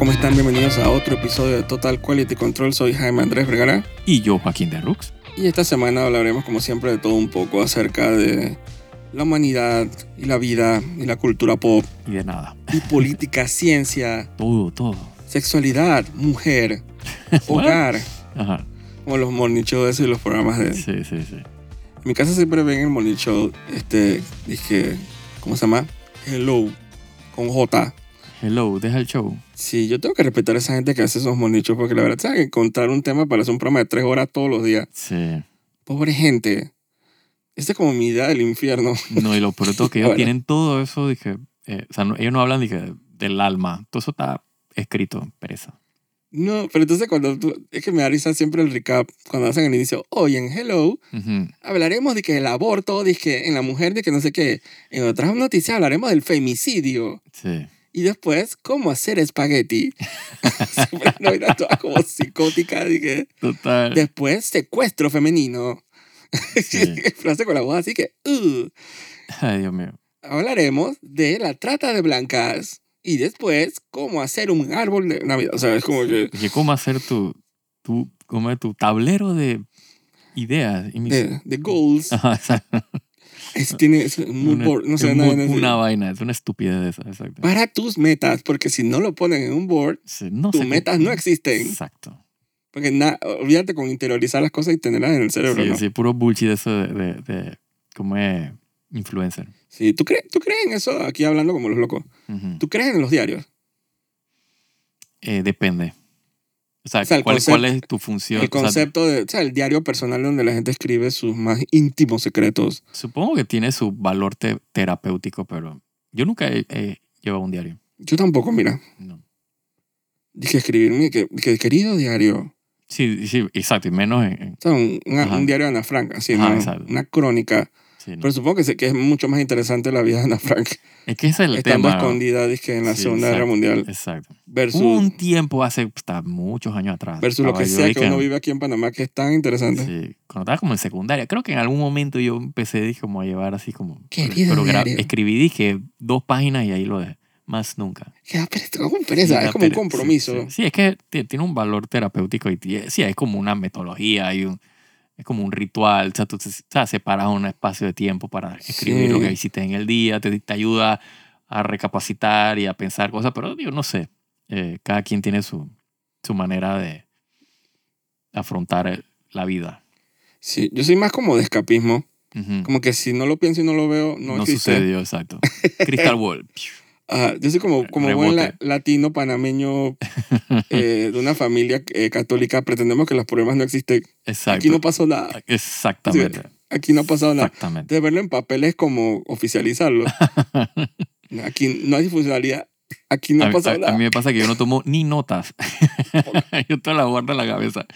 ¿cómo están? Bienvenidos a otro episodio de Total Quality Control. Soy Jaime Andrés Vergara Y yo, Joaquín de Rux. y esta semana hablaremos como siempre de todo un poco acerca de la humanidad y la vida y la cultura pop Y de nada. y política, ciencia, Todo, todo. sexualidad, mujer, hogar, Ajá. como los morning shows y los programas de... Sí, sí, sí. En mi casa siempre ven el morning show, este, dije, ¿cómo se llama? Hello, con J. Hello, deja el show. Sí, yo tengo que respetar a esa gente que hace esos morning shows porque la verdad, ¿sabes? Encontrar un tema para hacer un programa de tres horas todos los días. Sí. Pobre gente. Esta es como mi idea del infierno. No, y lo peor todo que ellos tienen todo eso, dije, eh, o sea, no- ellos no hablan dije, del alma. Todo eso está escrito pereza. No, pero entonces cuando tú, es que me da risa siempre el recap, cuando hacen el inicio, hoy en Hello hablaremos de que el aborto, de que en la mujer, de que no sé qué. En otras noticias hablaremos del femicidio. Sí. Y después, cómo hacer espagueti. una vaina toda como psicótica, dije. Total. Después, secuestro femenino. Sí. Frase con la voz así que, uh. Ay, Dios mío. hablaremos de la trata de blancas y después cómo hacer un árbol de Navidad. O sea, es como que Dije, ¿cómo hacer tu, tu, como tu tablero de ideas? Y mis- de, de goals. Ajá, exacto. Es, tiene es Una- board, no sé un nada mood- de eso. Una vaina, es una estupidez esa, exacto. Para tus metas, porque si no lo ponen en un board, Sí, no tus metas no existen. Exacto. Porque na- olvídate con interiorizar las cosas y tenerlas en el cerebro. Sí, ¿no? sí, puro bullshit eso de, de, de como es influencer. Sí, ¿Tú, crees, ¿Tú crees en eso? Aquí hablando como los locos. ¿Tú crees en los diarios? Eh, depende. O sea, O sea, el ¿cuál, concepto- cuál es tu función? El O sea, concepto de, o sea, el diario personal donde la gente escribe sus más íntimos secretos. supongo que tiene su valor te- terapéutico, pero yo nunca he, he llevado un diario. Yo tampoco, mira. No. Dije escribirme, que, que querido diario. Sí, sí, exacto, y menos en... en- O sea, un, una- Ajá. un diario de Ana Frank, así, una crónica. Sí, no. Pero supongo que, que es mucho más interesante la vida de Ana Frank es que ese es el estando tema. escondida dizque, en la Sí, Segunda Guerra exacto, Mundial Exacto. versus, Hubo un tiempo hace hasta muchos años atrás. versus lo que sea que uno vive aquí en Panamá, que es tan interesante. Sí, cuando estaba como en secundaria, creo que en algún momento yo empecé dije, como a llevar así como... Querido pero escribí, dije, dos páginas y ahí lo dejé. Más nunca. Que da pereza, como pereza, Sí, es como un compromiso. Sí, sí. Es que ti- tiene un valor terapéutico y sí, es como una metodología y un, es como un ritual. O sea, tú te- o sea, separas un espacio de tiempo para escribir Sí. lo que hiciste en el día, te, te ayuda a recapacitar y a pensar cosas, pero yo no sé. eh, cada quien tiene su, su manera de afrontar el- la vida. Sí, yo soy más como de escapismo. Como que si no lo pienso y no lo veo, no, No, existe. sucedió, exacto. Crystal Wall. Yo soy como, como buen la- latino panameño eh, de una familia eh, católica. Pretendemos que los problemas no existen. Exacto. Aquí no pasó nada. Exactamente. Aquí no ha pasado nada. Exactamente. De verlo en papel es como oficializarlo. Aquí no hay funcionalidad. Aquí no ha pasado a- a nada. mí me pasa que yo no tomo ni notas. yo te la guardo en la cabeza.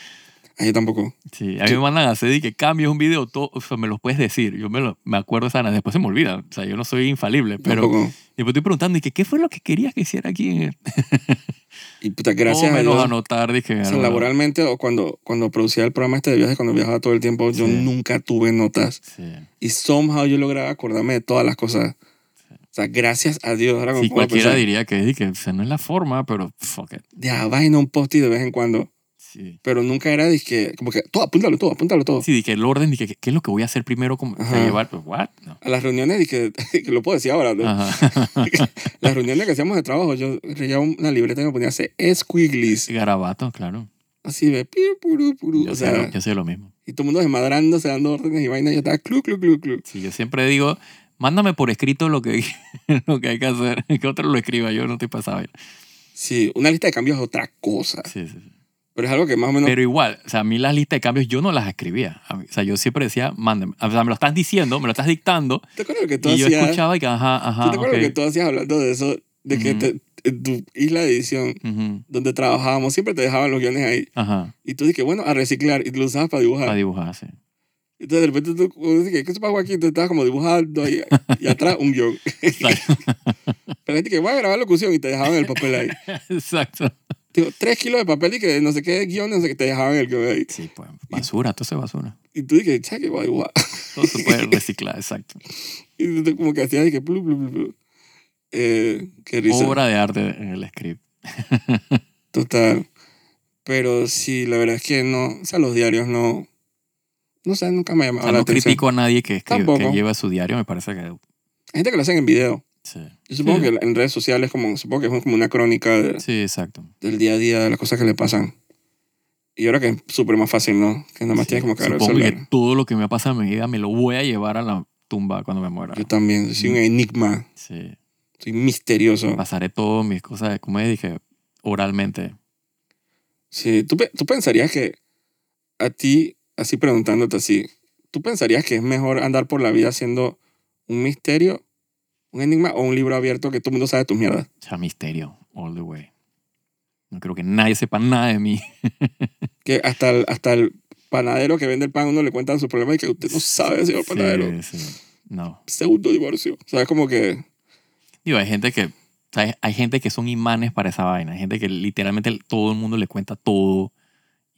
A yo tampoco. Sí, a mí me mandan a hacer y que cambies un video, todo, o sea, me lo puedes decir. Yo me, lo, me acuerdo sana, después se me olvida. O sea, yo no soy infalible, pero tampoco. después estoy preguntando, y que, ¿qué fue lo que querías que hiciera aquí? En el... Y puta, gracias o a menos Dios. anotar, dije, O sea, laboralmente o cuando, cuando producía el programa este de viajes, cuando viajaba todo el tiempo, yo Sí. nunca tuve notas. Sí. Y somehow yo lograba acordarme de todas las cosas. O sea, gracias a Dios. Ahora Sí, a cualquiera pensar, diría que, que o sea, no es la forma, pero fuck it. De a vaina un post de vez en cuando. Sí. Pero nunca era que como que todo, apúntalo todo, apúntalo todo. Sí, di que el orden, di que, ¿qué es lo que voy a hacer primero? Como, Ajá. llevar, pues, what? No. A las reuniones, dije, que lo puedo decir ahora, ¿no? Las reuniones que hacíamos de trabajo, yo leía una libreta y me ponía a hacer squiggles. Garabato, claro. Así de piru, puru, puru. Yo, O sé, sea, yo sé lo mismo. y todo el mundo desmadrándose, dando órdenes y vainas. Y yo estaba clu, clu, clu, clu. Sí, yo siempre digo, mándame por escrito lo que, lo que hay que hacer, que otro lo escriba, yo no estoy pasado. Sí, una lista de cambios es otra cosa. Sí, sí, sí. Pero es algo que más o menos. Pero igual, o sea, a mí las listas de cambios yo no las escribía. Mí- o sea, yo siempre decía, mándame. O sea, me lo estás diciendo, me lo estás dictando, ¿Te acuerdas lo que tú y yo escuchaba y que, ajá, ajá, ¿Tú te acuerdas lo que tú hacías hablando de eso? De que te- en tu isla de edición, donde trabajábamos, siempre te dejaban los guiones ahí. Ajá, Y tú dices, bueno, a reciclar. Y tú lo usabas para dibujar. para dibujar, sí. Entonces de repente tú uno dice, ¿qué se pasó aquí? Tú estabas como dibujando ahí, y atrás un guion. Exacto. Pero gente que voy a grabar locución y te dejaban el papel ahí. Exacto. Digo, tres kilos de papel y que no sé qué guion, no sé qué, te dejaban el guion ahí. Sí, pues, basura, todo eso es basura. Y tú dices, ¿sabes qué voy a dibujar? Todo se puede reciclar, exacto. Y tú como que hacías, y que, plu, plu, plu, plu. Eh, qué risa. Obra de arte en el script. Total. Pero sí, la verdad es que no, o sea, los diarios no, no sé, nunca me ha O llamado sea, la no atención. critico a nadie que, escribe, que lleva su diario, me parece que Hay gente que lo hacen en video. Sí. Yo supongo Sí. que en redes sociales, como, supongo que es como una crónica de- Sí, exacto. del día a día, de las cosas que le pasan. Y ahora que es súper más fácil, ¿no? Que nada más Sí, tienes como que agarrar el Supongo que todo lo que me pasa en mi vida me lo voy a llevar a la tumba cuando me muera. Yo también, soy un enigma, Sí. soy misterioso. Pasaré todas mis cosas, como dije, oralmente. Sí, ¿tú, tú pensarías que a ti, así preguntándote así, ¿tú pensarías que es mejor andar por la vida siendo un misterio, un enigma o un libro abierto que todo el mundo sabe tus mierdas? O sea, misterio, all the way. No creo que nadie sepa nada de mí. Que hasta el, hasta el panadero que vende el pan, uno le cuentan sus problemas y que usted no sabe, señor panadero. Sí, sí. No. Segundo divorcio. O sea, es como que... Digo, hay gente que, o sea, hay- hay gente que son imanes para esa vaina. Hay gente que literalmente todo el mundo le cuenta todo.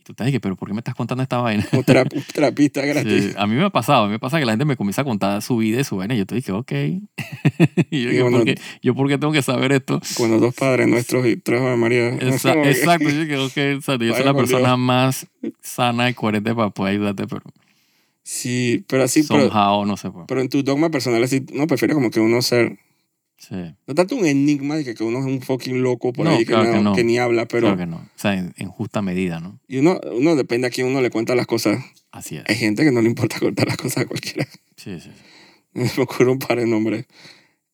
Tú te dices, pero ¿por qué me estás contando esta vaina? Un, terap- un terapista gratis. Sí, a mí me ha pasado, a mí me pasa que la gente me comienza a contar su vida y su vaina y yo te dije, ok. y yo, Y ¿yo, bueno, ¿por qué, ¿yo por qué tengo que saber esto? Cuando dos padres nuestros y tres Ave María. Esa- exacto, yo dije, ok, exacto, yo soy la con persona Dios. más sana y coherente para poder ayudarte, pero Sí, pero así, pero, somehow no se puede. pero en tu dogma personal, así, uno prefiere como que uno ser, Sí, no tanto un enigma de que, que uno es un fucking loco por No, ahí que, claro no- que no. que ni habla, pero claro que no. O sea, en, en justa medida, ¿no? y uno, uno depende a quién uno le cuenta las cosas. Así es. Hay gente que no le importa contar las cosas a cualquiera. Sí, sí. Me ocurre un par de nombres.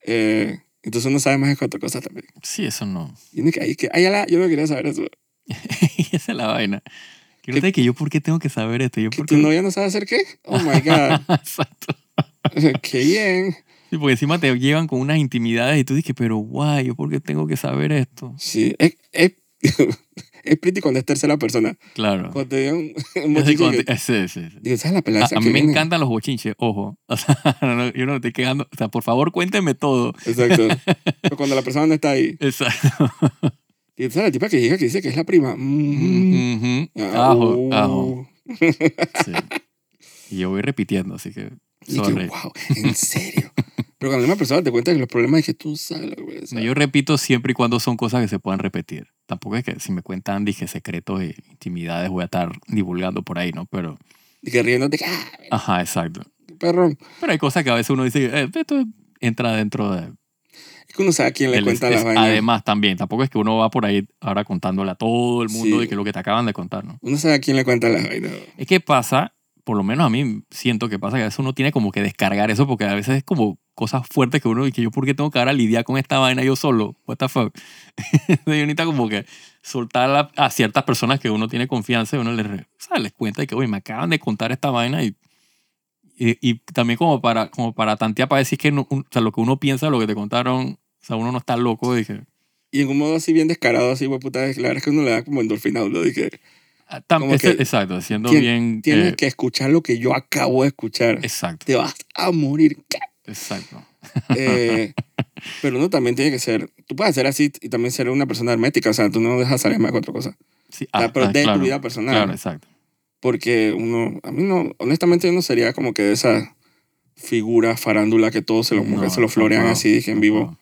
Eh, entonces uno sabe más de cuatro cosas también. Sí, eso no. Y uno que, ay, que, ay, ala, yo no quería saber eso. esa es la vaina. No te que yo por qué tengo que saber esto. Yo ¿Que por tu qué... novia no sabe hacer qué? Oh my God. Exacto. qué bien. Sí, porque encima te llevan con unas intimidades y tú dices, pero guay, ¿yo por qué tengo que saber esto? Sí, es, es, es pretty cuando es tercera persona. Claro. Cuando te un, un bochinche que- sí, sí, sí. Digo, ¿sabes la pelada A, mí me viene? encantan los bochinches, ojo. O sea, no, yo no me estoy quedando. O sea, por favor, cuénteme todo. Exacto. Pero cuando la persona no está ahí. Exacto. Y ¿sabes la tipa que llega que dice que es la prima? Mm. Ujú. Ah, Ajo, uh. ajo. Sí. Y yo voy repitiendo, así que. Y que, wow, en serio. Pero cuando una persona te cuenta que los problemas es que tú sabes ser. yo repito siempre y cuando son cosas que se puedan repetir. Tampoco es que si me cuentan, dije, secretos e intimidades voy a estar divulgando por ahí, ¿no? Pero, Y que riéndote, ah, ajá, exacto. perro. Pero hay cosas que a veces uno dice, eh, esto entra dentro de... Es que uno sabe a quién le cuenta las vainas. Además, también, tampoco es que uno va por ahí ahora contándole a todo el mundo Sí. de que lo que te acaban de contar, ¿no? Uno sabe a quién le cuenta las vainas. Es que pasa, por lo menos a mí siento que pasa que a veces uno tiene como que descargar eso porque a veces es como cosas fuertes que uno que yo por qué tengo que ahora lidiar con esta vaina yo solo, what the fuck. Yo necesito como que soltar a, ciertas personas que uno tiene confianza y uno les, re- ¿sabes? les cuenta y que, oye, me acaban de contar esta vaina y, y, también como para, como para tantear para decir que no- un- o sea, lo que uno piensa, lo que te contaron, o sea, uno no está loco de que... Y en un modo así bien descarado, así, güey, puta, la verdad es que uno le da como endorfina a uno. Que ah, Como que exacto, siendo tien- bien... tienes eh, que escuchar lo que yo acabo de escuchar. Exacto, Te vas a morir. exacto. Eh, pero uno también tiene que ser, tú puedes ser así y también ser una persona hermética, o sea, tú no dejas salir más de cuatro cosas. Sí, O sea, ah, pero ah, de claro, tu vida personal. Claro, exacto. Porque uno, a mí no, honestamente yo no sería como que de esa figura farándula que todos se lo, que No, se lo no florean así, dije en no vivo. puedo,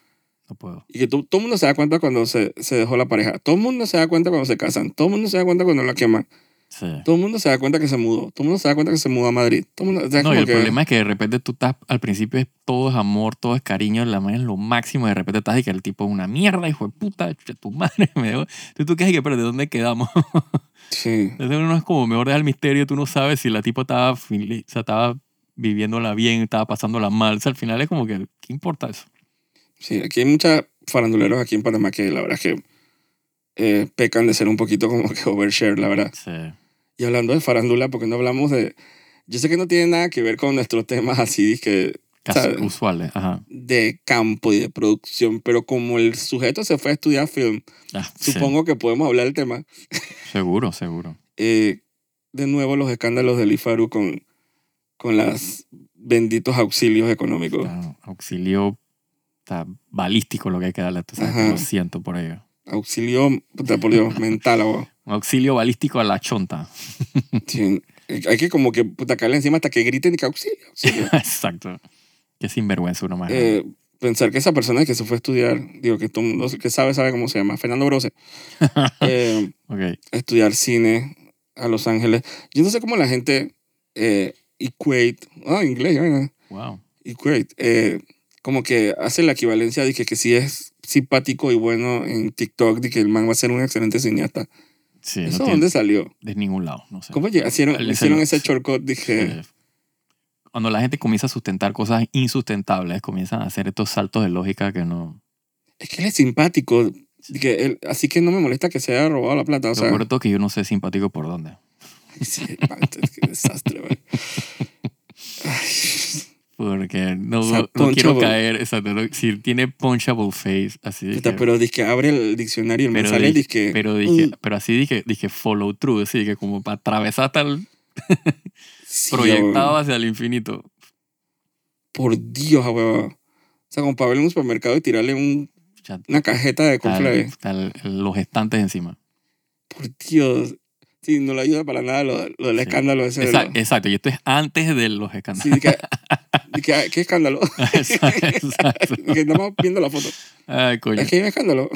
No puedo. Y que tú- todo el mundo se da cuenta cuando se, se dejó la pareja. Todo el mundo se da cuenta cuando se casan. Todo el mundo se da cuenta cuando la queman. Sí. Todo el mundo se da cuenta que se mudó. Todo el mundo se da cuenta que se mudó a Madrid. Todo el mundo, o sea, es No, y el que- problema es que de repente tú estás, al principio es todo es amor, todo es cariño, la madre es lo máximo, y de repente estás y que el tipo es una mierda, hijo de puta, tu madre me dejó. Entonces tú quedas y que, pero ¿de dónde quedamos? Sí. Entonces uno es como mejor dejar el misterio, tú no sabes si la tipo estaba, o sea, estaba viviéndola bien, estaba pasándola mal. O sea, al final es como que, ¿qué importa eso? Sí, aquí hay muchos faranduleros aquí en Panamá que la verdad es que eh, pecan de ser un poquito como que overshare, la verdad. Sí. Y hablando de farándula, porque no hablamos de... Yo sé que no tiene nada que ver con nuestros temas así que ¿Sabes? usuales, ajá. de campo y de producción, pero como el sujeto se fue a estudiar film, Ah, sí, supongo que podemos hablar del tema. seguro, seguro. Eh, de nuevo los escándalos del IFARU con, con los benditos auxilios económicos. Claro, auxilio está balístico lo que hay que darle, sabes, que Ajá. lo siento por ello. Auxilio, puta, mental, agua. Un auxilio balístico a la chonta. Sí, hay que como que puta caerle encima hasta que griten y que auxilio, auxilio. Exacto. Qué sinvergüenza uno más. Eh, pensar que esa persona que se fue a estudiar, digo que todo mundo que sabe, sabe cómo se llama, Fernando Brose, eh, a estudiar cine a Los Ángeles. Yo no sé cómo la gente eh, equate, ah, inglés, vaina, Wow. equate, eh, como que hace la equivalencia de que, que si es simpático y bueno en TikTok, de que el man va a ser un excelente cineasta. Sí, no ¿Eso tiene dónde salió? de ningún lado, no sé. ¿Cómo hicieron, El hicieron ese shortcut? Dije, Cuando la gente comienza a sustentar cosas insustentables, comienzan a hacer estos saltos de lógica que no... es que él es simpático. que él- así que no me molesta que se haya robado la plata. O sea, que yo no sé simpático por dónde. sí, man, es que desastre, man. Ay, Porque no, O sea, no quiero caer, exacto, no- si tiene punchable face, así que- pero que abre el diccionario y Pero sale di- dizque, pero dije, pero así dije, dije follow through, así que como para atravesar hasta el sí, proyectado hacia el infinito. Por Dios, weón. O sea, como para ver en un supermercado y tirarle un- una cajeta de el- los estantes encima. Por Dios. Sí, no le ayuda para nada lo, lo del Sí. escándalo ese. Exacto, lo- exacto, y esto es antes de los escándalos. Sí, que, que, ah, ¿qué escándalo? Exacto, exacto. De que estamos viendo la foto. Ay, coño. Es que hay un escándalo.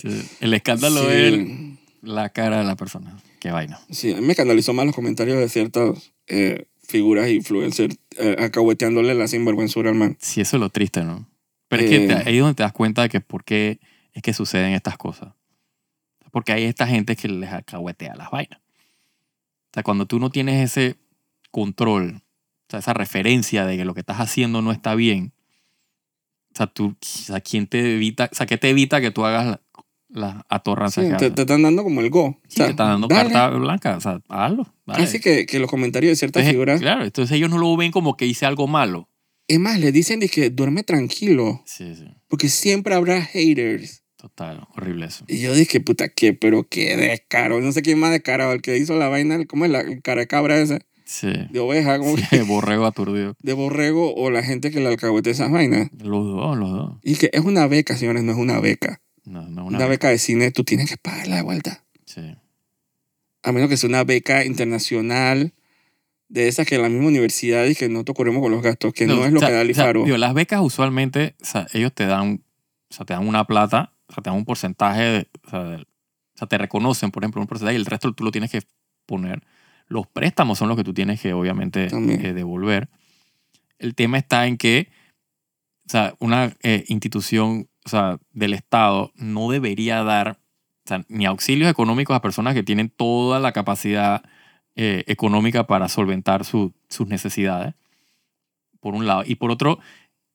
Sí, El escándalo es el- la cara de la persona. Qué vaina. Sí, a mí me escandalizó más los comentarios de ciertas eh, figuras influencers eh, acahueteándole la sinvergüenzura al man. Sí, eso es lo triste, ¿no? Pero es que Eh. te- ahí es donde te das cuenta de que por qué es que suceden estas cosas. Porque hay esta gente que les acahuetea las vainas. O sea, cuando tú no tienes ese control, o sea, esa referencia de que lo que estás haciendo no está bien, o sea, tú, o sea, ¿quién te evita, o sea, qué te evita que tú hagas la- las atorranzas Sí, te, te están dando como el go. O sea, te está dando dale. carta blanca, o sea, hazlo. dale. Así que, que los comentarios de ciertas Entonces, figuras, Claro, entonces ellos no lo ven como que hice algo malo. es más, le dicen de que duerme tranquilo, Sí, sí, porque siempre habrá haters. Total, horrible eso. Y yo dije, puta, qué, pero qué descaro. No sé quién más descarado, el que hizo la vaina, ¿cómo es la cara de cabra ese? Sí, De oveja, como sí, que- borrego aturdido. de borrego, o la gente que le alcahuete esas vainas. Los dos, los dos. Y que es una beca, señores, no es una beca. No, no Una, una, beca de cine, tú tienes que pagarla de vuelta. Sí. A menos que sea una beca internacional de esas que en la misma universidad y que no te ocurrimos con los gastos, que no, es lo o sea, que da el o sea, digo, las becas usualmente, o sea, ellos te dan, o sea, te dan una plata, o sea, te dan un porcentaje, de- o, sea, del- o sea, te reconocen, por ejemplo, un porcentaje y el resto tú lo tienes que poner. Los préstamos son los que tú tienes que, obviamente, eh, devolver. El tema está en que, o sea, una eh, institución, o sea, del Estado no debería dar, o sea, ni auxilios económicos a personas que tienen toda la capacidad eh, económica para solventar su- sus necesidades, por un lado. Y por otro,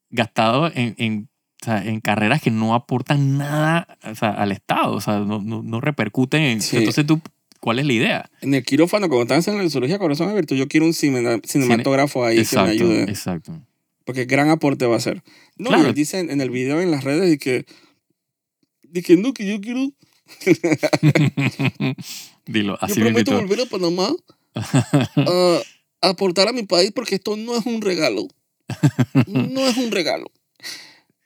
gastado en, en, o sea, en carreras que no aportan nada o sea, al Estado, o sea, no, no, no repercuten en... Sí. Entonces, tú, ¿cuál es la idea? En el quirófano, cuando están haciendo la cirugía corazón abierto, yo quiero un cine- cinematógrafo ahí que me ayude. exacto. Porque gran aporte va a ser. No, Claro. y dicen en el video en las redes y que, de que no, que yo quiero, Dilo, así yo me prometo volver a Panamá a aportar a mi país porque esto no es un regalo. No es un regalo.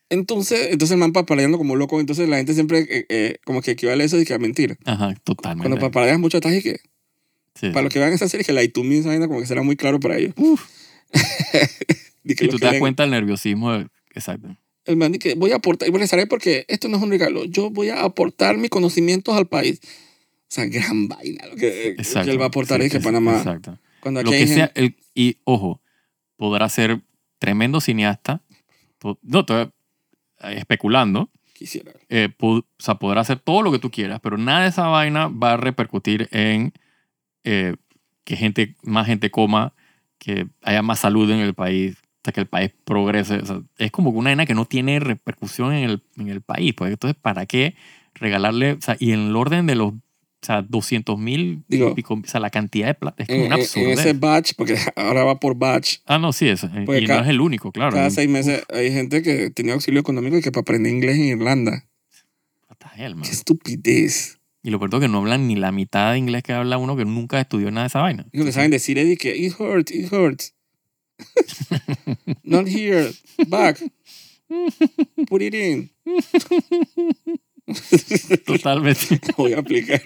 Entonces, entonces el man papaleando como loco, entonces la gente siempre eh, eh, como que equivale eso y que a mentir. Ajá, totalmente. Cuando papaleas mucho estás y que, Sí. para los que vean esa serie, que la Itumi, esa vaina como que será muy claro para ellos. Que Y tú te das cuenta del nerviosismo. Exacto. el man dice que voy a aportar, y bueno, ¿sabes? Porque esto no es un regalo, yo voy a aportar mis conocimientos al país. O sea, gran vaina lo que, lo Exacto. que él va a aportar Sí, es que Panamá, Exacto. cuando aquí Lo hay que gente- sea, el- y ojo, podrá ser tremendo cineasta, no, eh, especulando, quisiera. eh, o sea, podrá hacer todo lo que tú quieras, pero nada de esa vaina va a repercutir en eh, que gente, más gente coma, que haya más salud en el país, sea, que el país progrese. O sea, es como una vaina que no tiene repercusión en el, en el país. Pues entonces, ¿para qué regalarle? O sea, y en el orden de los o sea, 200 mil, Digo, o sea, la cantidad de plata es como En, una en- ese batch, porque ahora va por batch, Ah, no, sí, eso. Porque y cada- no es el único, claro. cada seis meses hay gente que tenía auxilio económico y que para aprender inglés en Irlanda. Hell. Qué estupidez. Y lo peor es que no hablan ni la mitad de inglés que habla uno que nunca estudió nada de esa vaina. Y lo que saben decir es que it hurts, it hurts. Not here, back. Put it in. Totalmente. Voy a aplicar.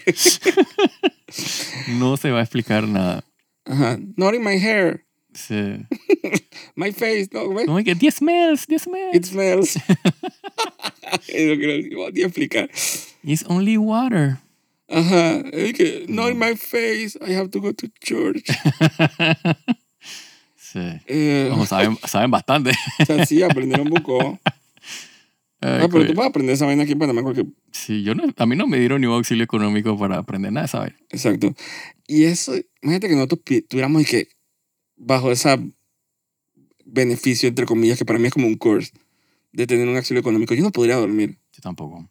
No se va a explicar nada. Ajá. Not in my hair. Sí. My face, no, ¿ves? Como que 10 smells, 10 smells. It smells. es lo que les voy a explicar. It's only water. Ajá. Es que, no in my face, I have to go to church. Sí. Eh, Como saben, saben bastante. o sea, sí, aprendieron un poco. Ay, Ah, pero tú puedes aprender esa vaina aquí en Panamá. Porque, Sí, yo no, a mí no me dieron ni un auxilio económico para aprender nada, ¿sabes? exacto. Y eso, imagínate que nosotros tuviéramos que bajo ese beneficio, entre comillas, que para mí es como un curse, de tener un auxilio económico, yo no podría dormir. Yo tampoco.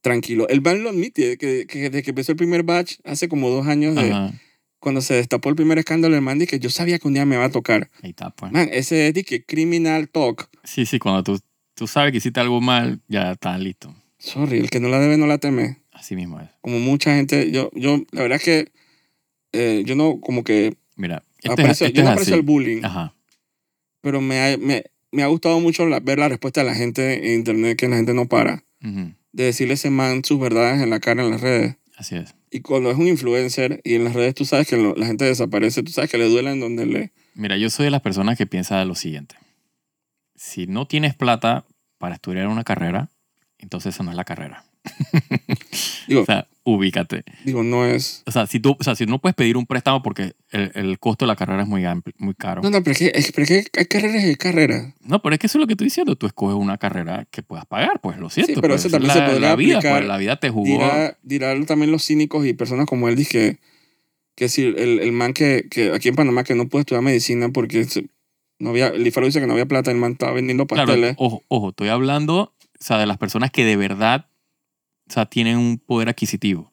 Tranquilo. El ban lo admite, que, que desde que empezó el primer batch, hace como dos años, de, Ajá. cuando se destapó el primer escándalo, el man que yo sabía que un día me va a tocar. Ahí está, pues. Man, ese es de que criminal talk. Sí, sí, cuando tú, tú sabes que hiciste algo mal, ya estás listo. Sorry, el que no la debe no la teme. Así mismo es. Como mucha gente, yo, yo la verdad es que eh, yo no como que Mira, este aprecio, es, este yo no aprecio el bullying, Ajá. pero me ha, me, me ha gustado mucho la- ver la respuesta de la gente en internet, que la gente no para, Ujú. de decirle a ese man sus verdades en la cara en las redes. Así es. Y cuando es un influencer y en las redes tú sabes que lo- la gente desaparece, tú sabes que le duele en donde le... Mira, yo soy de las personas que piensa lo siguiente. Si no tienes plata para estudiar una carrera, entonces esa no es la carrera. Digo, O sea, ubícate. digo no es... O sea, si tú, o sea, si no puedes pedir un préstamo porque el, el costo de la carrera es muy amplio, muy caro. No, no, pero es que, es, pero es que hay carreras y carreras. No, pero es que eso es lo que estoy diciendo. Tú escoges una carrera que puedas pagar, pues lo siento. Sí, pero pues, eso también se la, podría la vida, aplicar. pues, la vida te jugó. Dirá, dirá también los cínicos y personas como él, dije que si el, el man que, que aquí en Panamá que no puede estudiar medicina porque se- no había, el IFARO dice que no había plata, el man estaba vendiendo Claro, pasteles. ojo, ojo, estoy hablando o sea, de las personas que de verdad o sea, tienen un poder adquisitivo.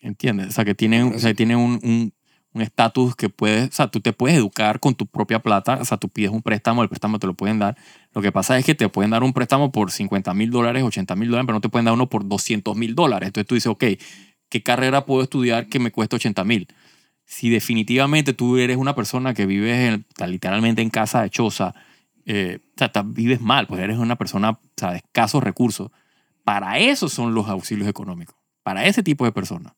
¿Entiendes? O sea, que tienen, o sea, tienen un un- un estatus que puedes, o sea, tú te puedes educar con tu propia plata, o sea, tú pides un préstamo, el préstamo te lo pueden dar. Lo que pasa es que te pueden dar un préstamo por 50 mil dólares, 80 mil dólares, pero no te pueden dar uno por 200 mil dólares. Entonces tú dices, ok, ¿qué carrera puedo estudiar que me cueste 80 mil? Si definitivamente tú eres una persona que vives en- literalmente en casa de choza, eh, o sea, vives mal, pues eres una persona o sea, de escasos recursos. Para eso son los auxilios económicos, para ese tipo de personas.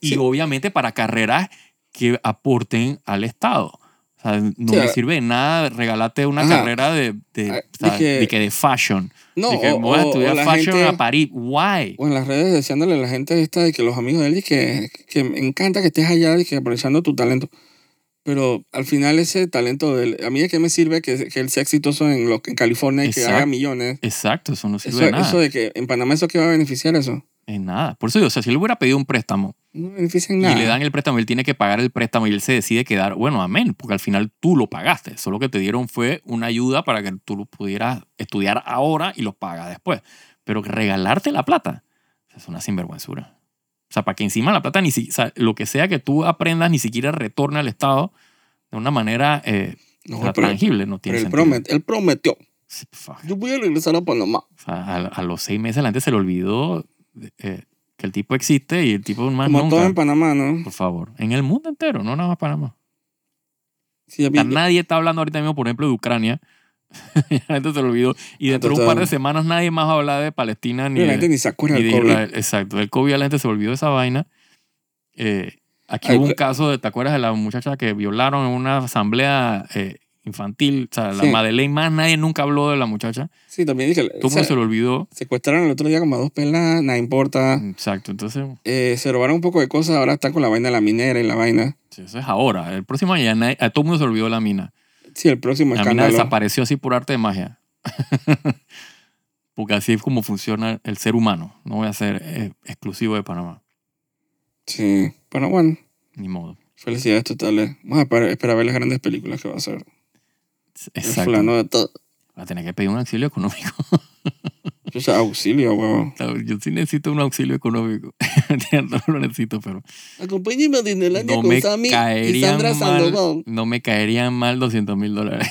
Y obviamente para carreras que aporten al Estado. O sea, no Sí, me sirve de nada regalarte una Ajá. carrera de, de, Ah, o sea, dije- de que de fashion. No, de que o, voy a estudiar la fashion gente, a París. Why? o en las redes deseándole a la gente esta de que los amigos de él y que, que me encanta que estés allá y que aprovechando tu talento. Pero al final ese talento de él, a mí es que me sirve que, que él sea exitoso en, lo, en California y que Exacto. haga millones. Exacto, eso no sirve Eso, de nada. eso de que en Panamá eso que va a beneficiar eso. En nada. Por eso digo, o sea, si él hubiera pedido un préstamo No nada. y le dan el préstamo, él tiene que pagar el préstamo y él se decide quedar, bueno, amén, porque al final tú lo pagaste. Solo que te dieron fue una ayuda para que tú lo pudieras estudiar ahora y lo pagas después. Pero regalarte la plata es una sinvergüenzura. O sea, para que encima la plata, ni si, o sea, lo que sea que tú aprendas, ni siquiera retorne al Estado de una manera eh, No, pero- tangible. No Pero tiene él, sentido. promet- él prometió, Sí, yo voy a regresar a Panamá. O sea, a, a los seis meses la gente se le olvidó eh, que el tipo existe y el tipo más Como nunca. todo en Panamá, ¿no? Por favor. En el mundo entero, no nada más Panamá. Sí, O sea, había- nadie está hablando ahorita mismo, por ejemplo, de Ucrania. la gente se lo olvidó. Y dentro de un par de semanas nadie más va a hablar de Palestina ni la de, gente ni se acuerda del COVID. Exacto. El COVID a la gente se olvidó de esa vaina. Eh, aquí Ay, hubo un pues- caso, de, ¿te acuerdas de la muchacha que violaron en una asamblea eh, infantil? O sea, la Sí. Madeleine más, nadie nunca habló de la muchacha. Sí, también dije, Todo o sea, mundo se lo olvidó. secuestraron el otro día como a dos pelas, nada importa. Exacto. Entonces, Eh, se robaron un poco de cosas, ahora están con la vaina de la minera y la vaina. sí, eso es ahora. El próximo año ya nadie- a todo el mundo se olvidó la mina. Sí, el próximo La mina escándalo. desapareció así por arte de magia. Porque así es como funciona el ser humano. No voy a ser eh, exclusivo de Panamá. Sí, pero bueno, Ni modo. felicidades totales. Vamos a esperar, esperar ver las grandes películas que va a hacer. Exacto. fulano de todo. Va a tener que pedir un auxilio económico. Yo sea auxilio, huevón. Yo sí necesito un auxilio económico. no lo necesito, pero Acompáñeme a Disneylandia no con Sammy y Sandra Sandoval. no me caerían mal 200 mil dólares.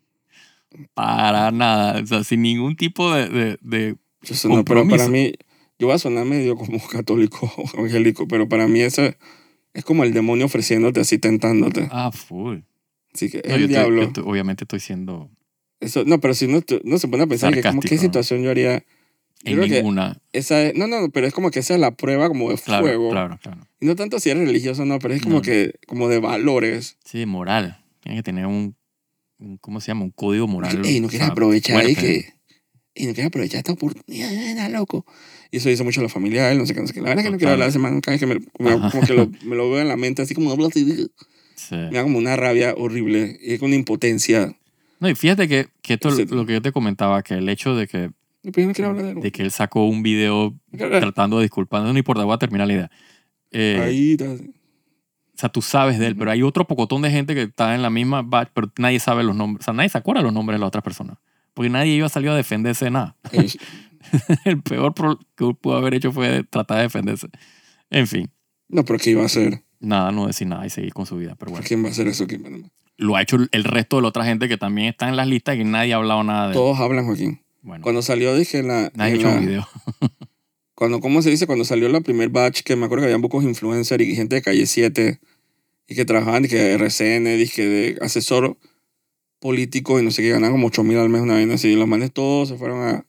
Para nada. O sea, sin ningún tipo de, de, de no, pero para mí, yo voy a sonar medio como católico o evangélico, pero para mí eso es como el demonio ofreciéndote así, tentándote. Ah, full. Así que No, el estoy- diablo. yo estoy- obviamente estoy siendo Eso, no, pero si no, no se pone a pensar que como qué situación yo haría. Yo en ninguna. esa es, no, no, pero es como que esa es la prueba como de Claro, fuego. claro, claro. Y no tanto si eres religioso no, pero es como No. que, como de valores. Sí, moral. Tienes que tener un, un- ¿cómo se llama? Un código moral. Ey, no o quieres sea, aprovechar y fuerte. que. Y no quieres aprovechar esta oportunidad, era loco. Y eso dice mucho a la familia él, no sé qué, no sé qué. La verdad es que no quiero hablar de ese man, cada vez que me, me- como que lo, me lo veo en la mente, así como habla así, Sí. me da como una rabia horrible y es una impotencia. No, y fíjate que, que esto es lo que yo te comentaba, que el hecho de que, pues no de que él sacó un video tratando de disculparse, no importa, voy a terminar la idea. Eh, Ahí está. O sea, tú sabes de él, pero hay otro pocotón de gente que está en la misma batch, pero nadie sabe los nombres. O sea, nadie se acuerda los nombres de las otras personas. Porque nadie iba a salir a defenderse de nada. El peor que pudo haber hecho fue tratar de defenderse. En fin, No, pero ¿qué iba a hacer? Nada, no decir nada y seguir con su vida. Pero bueno, ¿Quién va a hacer eso aquí en Panamá? lo ha hecho el resto de la otra gente que también está en las listas y que nadie ha hablado nada de él. Todos hablan, Joaquín. Bueno, Cuando salió, dije, en la... nadie ha hecho la- un video. cuando, ¿cómo se dice? Cuando salió la primer batch, que me acuerdo que habían pocos influencers y gente de Calle 7 y que trabajaban, y que RCN, dije, de asesor político y no sé qué, ganaban como 8 mil al mes una vaina así. Y los manes todos se fueron a,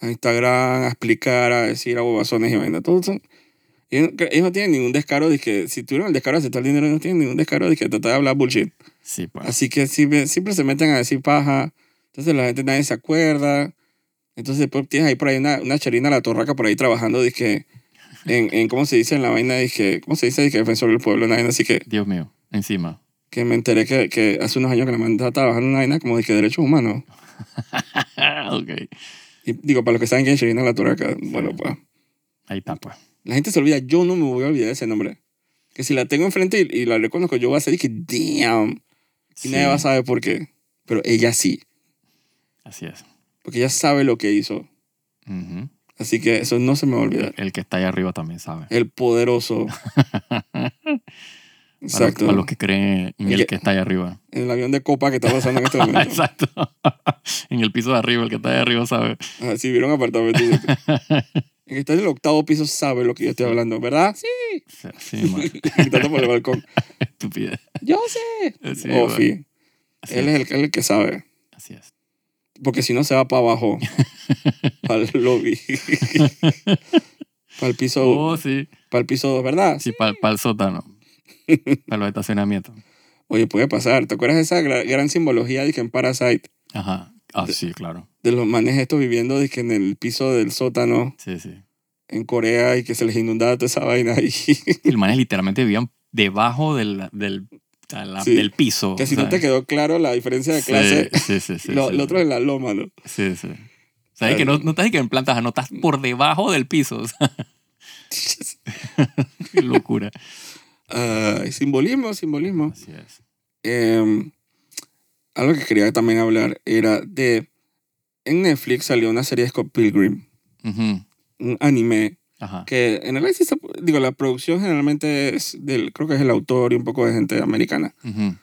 a Instagram a explicar, a decir a bobazones y vaina. Todos son... Ellos, no- ellos no tienen ningún descaro de que, si tuvieron el descaro de aceptar dinero, no tienen ningún descaro de que tratar de hablar bullshit. Sí, pues. Así que siempre, siempre se meten a decir paja. Entonces la gente nadie se acuerda. Entonces después tienes ahí por ahí una, una charina la torraca por ahí trabajando, dije, en, en cómo se dice en la vaina, dije, ¿cómo se dice? Dije, defensor del pueblo, una vaina así que, Dios mío, encima. que me enteré que, que hace unos años que la man estaba trabajando en una vaina como dije, derechos humanos. ok. Y digo, para los que saben quién es Charina la torraca, bueno, pues, Ahí está, pues. La gente se olvida, yo no me voy a olvidar de ese nombre. Que si la tengo enfrente y, y la reconozco, yo voy a hacer, dije, damn. Y Sí, nadie va a saber por qué. Pero ella sí, Así es. porque ella sabe lo que hizo. Ujú. Así que eso no se me va a olvidar. El que está ahí arriba también sabe. El poderoso. Exacto. para los que creen en El el que- que está ahí arriba. En el avión de copa que está pasando en este momento. Exacto. en el piso de arriba, el que está ahí arriba sabe. Ah, si vieron apartamento. El que está en el octavo piso sabe lo que yo estoy hablando, ¿verdad? Sí. Sí, man. Gritando por el balcón. Estupidez. Yo sé. Sí, Ofi. Así Él es. el, el que sabe. Así es. Porque si no se va para abajo. para el lobby. para el piso. Oh, sí. Para el piso 2, ¿verdad? Sí, para el sótano. para los estacionamientos. Oye, puede pasar. ¿Te acuerdas de esa gra- gran simbología de que en Parasite? Ajá. Ah, sí, claro. De los manes estos viviendo de que en el piso del sótano Sí, sí. en Corea y que se les inundaba toda esa vaina ahí. El manes literalmente vivían debajo del, del, la- Sí. del piso. que si no te quedó claro la diferencia de clase, Sí, sí, sí. lo, lo otro es la loma, ¿no? Sí, sí. O sea, es que no, no estás que en planta baja, no estás por debajo del piso. Qué locura. Ay, simbolismo, simbolismo. Así es. Eh, algo que quería también hablar era de... En Netflix salió una serie de Scott Pilgrim, Ujú. un anime, Ajá. que en realidad sí digo, la producción generalmente es del, creo que es el autor y un poco de gente americana. Ujú.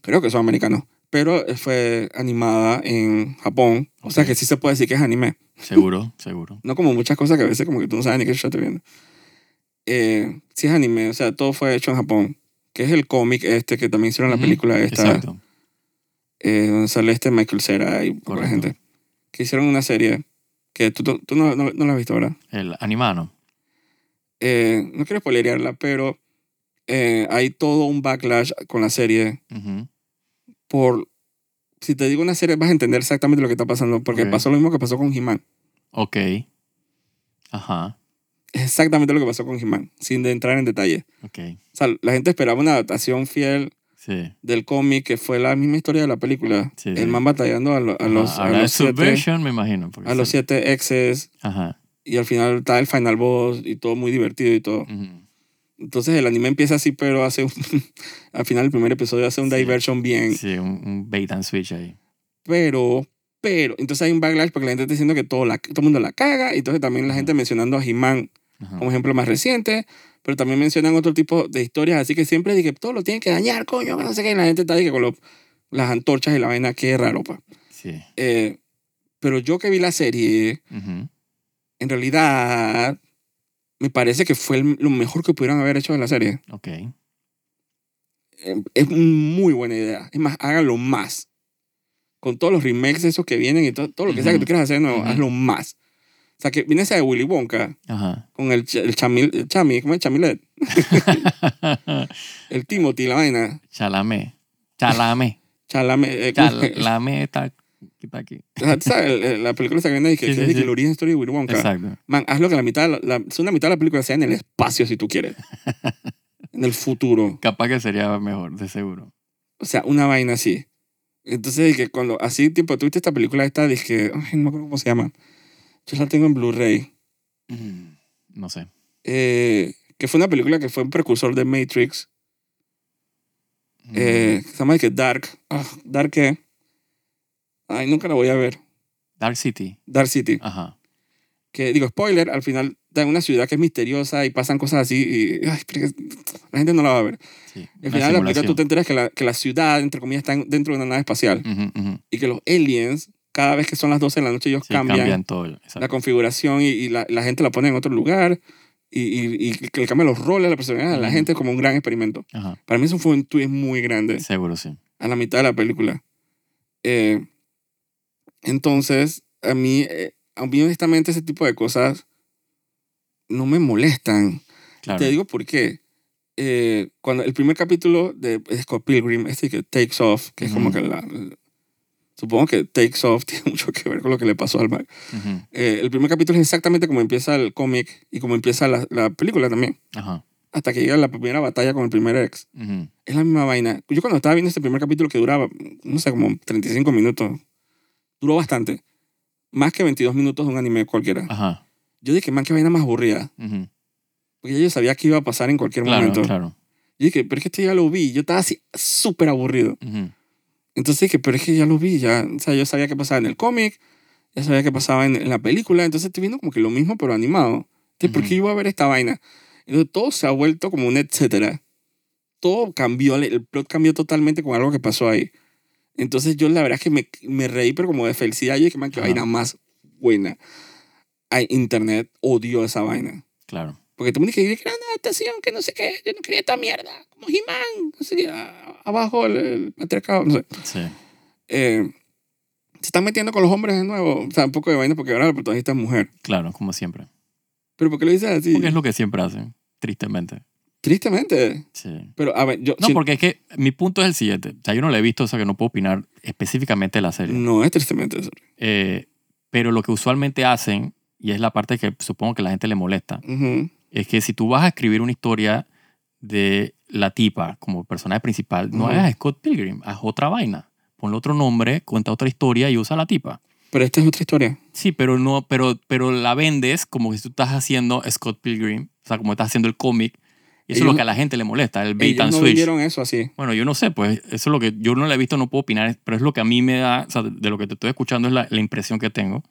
Creo que son americanos. Pero fue animada en Japón. O sea que sí se puede decir que es anime. Seguro, seguro. No como muchas cosas que a veces como que tú no sabes ni qué yo estoy viendo. Eh, sí es anime, o sea, todo fue hecho en Japón. Que es el cómic este que también hicieron la Ujú, película esta. Exacto. Eh, sale este Michael Cera y de Correcto. gente. Que hicieron una serie que tú, tú, tú no, no, no la has visto, ¿verdad? El animano. Eh, no quiero spoilerearla, pero eh, hay todo un backlash con la serie por... Si te digo una serie vas a entender exactamente lo que está pasando, porque pasó lo mismo que pasó con He-Man. Ok. Ajá. Exactamente lo que pasó con He-Man, sin entrar en detalle. Ok. O sea, la gente esperaba una adaptación fiel Sí. del cómic que fue la misma historia de la película. Sí, el sí. man batallando a, lo- a los, a Ahora los siete, me imagino. a los siete exes Ajá. y al final está el final boss y todo muy divertido y todo. Ujú. Entonces el anime empieza así, pero hace un, al final del primer episodio hace un diversion bien. Sí, un, un bait and switch ahí. Pero, pero, entonces hay un backlash porque la gente está diciendo que todo, la, todo el mundo la caga. Y entonces también la gente mencionando a He-Man Ajá. como ejemplo más reciente. Pero también mencionan otro tipo de historias. Así que siempre dije, todo lo tienen que dañar, coño, que no sé qué. Y la gente está que con lo- las antorchas y la vaina, qué raro, pa. Sí. Eh, pero yo que vi la serie, en realidad, me parece que fue el- lo mejor que pudieron haber hecho de la serie. Ok. Eh, es muy buena idea. Es más, hágalo más. Con todos los remakes esos que vienen y todo, todo lo que sea que tú quieras hacer nuevo, Ujú. hazlo más. O sea, que viene esa de Willy Wonka Ajá. con el, ch- el, chamil, el chami, ¿cómo es chamilet? El Timothy, la vaina. Chalamé. Chalamé. Chalamet. eh, Ya, ¿cómo la, se- la meta que está aquí. Ajá, ¿tú ¿Sabes? La película está y que, Sí, que sí, que sí. el origen story de Willy Wonka. Exacto. Man, hazlo que la mitad, la, la segunda mitad de la película sea en el espacio si tú quieres. en el futuro. Capaz que sería mejor, de seguro. O sea, una vaina así. Entonces, que cuando así, tipo, tuviste esta película esta, dije, ay, no me acuerdo cómo se llama. Yo la tengo en Blu-ray. Mm, No sé. Eh, que fue una película que fue un precursor de Matrix. Mm, Eh, se llama que Dark. Ah, ¿Dark qué? Ay, nunca la voy a ver. Dark City. Dark City. Ajá. Que, digo, spoiler, al final está en una ciudad que es misteriosa y pasan cosas así y ay, la gente no la va a ver. Sí. Al final de la película tú te enteras que la, que la ciudad, entre comillas, está en- dentro de una nave espacial. Y que los aliens, cada vez que son las 12 de la noche, ellos Sí, cambian, cambian todo. la configuración y, y la, la gente la pone en otro lugar. Y, y, y que le cambian los roles, la personalidad de la gente como un gran experimento. Ajá. Para mí eso fue un twist muy grande Seguro sí. a la mitad de la película. Eh, entonces, a mí, eh, a mí honestamente ese tipo de cosas no me molestan. Claro. Te digo por qué. Eh, cuando el primer capítulo de Scott Pilgrim, este que Takes Off, que es como que la... Supongo que Takes Off tiene mucho que ver con lo que le pasó al Mac. Ujú. Eh, el primer capítulo es exactamente como empieza el cómic y como empieza la, la película también. Ajá. Hasta que llega la primera batalla con el primer ex. Ujú. Es la misma vaina. Yo cuando estaba viendo este primer capítulo que duraba, no sé, como 35 minutos, duró bastante. Más que 22 minutos de un anime cualquiera. Ajá. Yo dije, man, qué vaina más aburrida. Ujú. Porque ya yo sabía que iba a pasar en cualquier Claro, momento. claro. Yo dije, pero es que esto ya lo vi. Yo estaba así súper aburrido. Entonces dije, pero es que ya lo vi. Ya, o sea, yo sabía qué pasaba en el cómic. Ya sabía qué pasaba en, en la película. Entonces estoy viendo como que lo mismo, pero animado. Entonces, ¿por Ujú. qué yo iba a ver esta vaina? Entonces todo se ha vuelto como un etcétera. Todo cambió. El plot cambió totalmente con algo que pasó ahí. Entonces yo la verdad es que me, me reí, pero como de felicidad. Yo dije, man, qué Ajá. vaina más buena. Ay, Internet odió esa vaina. Claro. Porque todo el mundo dice que era una adaptación, que no sé qué, yo no quería esta mierda, como He-Man, no sé abajo el, el patriarcado, no sé. Sí. Eh, se están metiendo con los hombres de nuevo, o sea, un poco de vaina porque ahora la protagonista es mujer. Claro, como siempre. Pero ¿por qué lo dices así? Porque es lo que siempre hacen, tristemente. Tristemente. Sí. Pero, a ver, yo... No, si- porque es que mi punto es el siguiente. O sea, yo no la he visto, o sea, que no puedo opinar específicamente de la serie. No es tristemente eso. Eh, pero lo que usualmente hacen, y es la parte que supongo que la gente le molesta, Ujú. Es que si tú vas a escribir una historia de la tipa como personaje principal, no hagas Scott Pilgrim, haz otra vaina. Ponle otro nombre, cuenta otra historia y usa la tipa. Pero esta es otra historia. Sí, pero no, pero, pero la vendes como que si tú estás haciendo Scott Pilgrim, o sea, como estás haciendo el cómic. Y eso es Ellos- lo que a la gente le molesta, el bait Ellos and no switch. vendieron eso así. Bueno, yo no sé, pues eso es lo que yo no la he visto, no puedo opinar, pero es lo que a mí me da, o sea, de lo que te estoy escuchando es la, la impresión que tengo,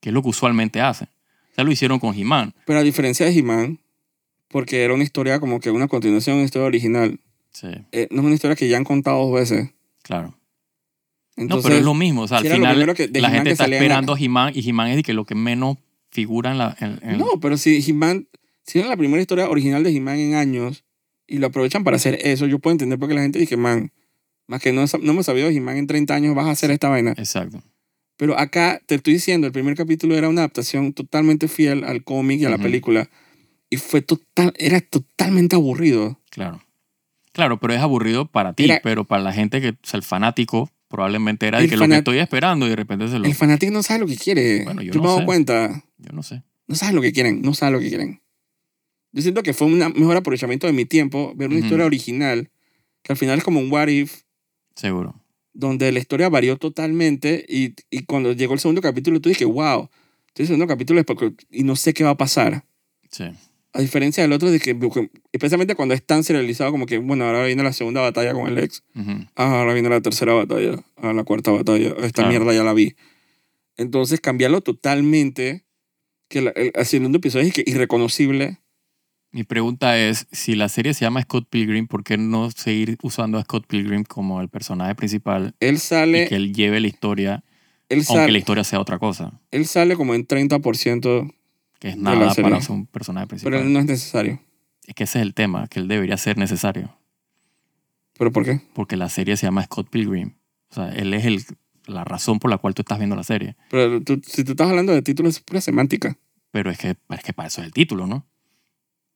que es lo que usualmente hacen. Sea, lo hicieron con He-Man. Pero a diferencia de He-Man, porque era una historia como que una continuación de una historia original, Sí, eh, no es una historia que ya han contado dos veces. claro. Entonces, no, pero es lo mismo, o sea, al final que- la gente está esperando a He-Man y He-Man es de que lo que menos figura en la... en- en- No, pero si He-Man, si era la primera historia original de He-Man en años y lo aprovechan para hacer eso, yo puedo entender por qué la gente dice, man, más que no, no hemos sabido de He-Man en 30 años vas a hacer esta vaina. Exacto. Pero acá te estoy diciendo, el primer capítulo era una adaptación totalmente fiel al cómic y a la película y fue total, era totalmente aburrido. Claro. Claro, pero es aburrido para ti, Era- pero para la gente que es el fanático probablemente era El que lo que estoy esperando y de repente se lo... El fanático no sabe lo que quiere. Bueno, yo yo no me he dado sé. cuenta. Yo no sé. No saben lo que quieren, no saben lo que quieren. Yo siento que fue un mejor aprovechamiento de mi tiempo ver una historia original, que al final es como un what if, Seguro. Donde la historia varió totalmente y, y cuando llegó el segundo capítulo tú dije, wow, el segundo capítulo es porque- y no sé qué va a pasar. Sí. A diferencia del otro, de que, especialmente cuando es tan serializado como que, bueno, ahora viene la segunda batalla con el ex, Ujú. ah, ahora viene la tercera batalla, ah, la cuarta batalla, esta Claro. mierda ya la vi. Entonces cambiarlo totalmente, que la- el, el segundo episodio es irreconocible. Mi pregunta es, si la serie se llama Scott Pilgrim, ¿por qué no seguir usando a Scott Pilgrim como el personaje principal Él y sale, que él lleve la historia, él aunque la historia sea otra cosa? él sale como en 30%, Que es nada para ser un personaje principal. pero él no es necesario. Es que ese es el tema, que él debería ser necesario. ¿Pero por qué? Porque la serie se llama Scott Pilgrim. O sea, él es el, la razón por la cual tú estás viendo la serie. Pero tú- si tú estás hablando de títulos, es pura semántica. Pero es que, es que para eso es el título, ¿no?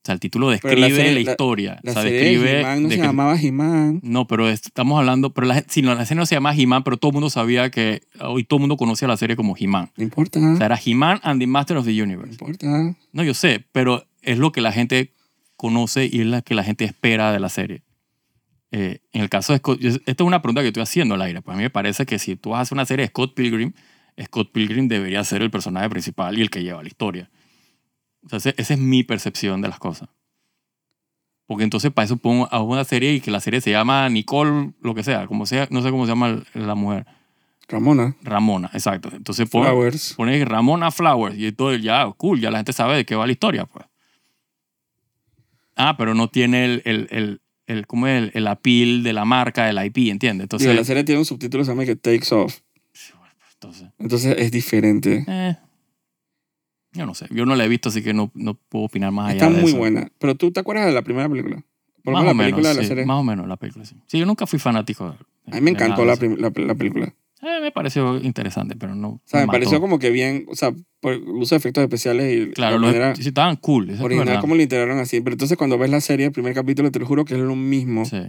O sea, el título describe Pero la, la serie- la- historia. La o sea, describe... de no de se que- llamaba He-Man. no, pero es- estamos hablando... Pero la, si no, la serie no se llama He-Man, pero todo el mundo sabía que... Hoy todo el mundo conocía la serie como He-Man. No importa. O sea, era He-Man and the Master of the no Universe. importa. No, yo sé, pero es lo que la gente conoce y es lo que la gente espera de la serie. Eh, en el caso de Scott, esta es una pregunta que estoy haciendo al aire. Pues a mí me parece que si tú vas a hacer una serie de Scott Pilgrim, Scott Pilgrim debería ser el personaje principal y el que lleva la historia. Esa es mi percepción de las cosas. Porque entonces para eso pongo a una serie y que la serie se llama Nicole, lo que sea, como sea, no sé cómo se llama la mujer. Ramona. Ramona, exacto. Entonces pon, Flowers. pones Ramona Flowers y todo ya, cool, ya la gente sabe de qué va la historia, pues. Ah, pero no tiene el, el, el, el, ¿cómo es? el, el appeal de la marca, el IP, ¿entiendes? Entonces, Digo, la serie tiene un subtítulo que se llama que Takes Off. entonces Entonces es diferente. eh, yo no sé, yo no la he visto, así que no, no puedo opinar más allá Está de muy eso. buena. Pero tú te acuerdas de la primera película. Por Más o la película menos, de la sí, serie. más o menos la película, sí. Sí, yo nunca fui fanático. de- A mí me encantó la, eso. la, la película. Eh, me pareció interesante, pero no. O sea, me mató. pareció como que bien, o sea, por el uso de efectos especiales y Claro, la manera sí, estaban cool. eso original, como lo integraron así. Pero entonces cuando ves la serie, el primer capítulo, te lo juro que es lo mismo. Sí.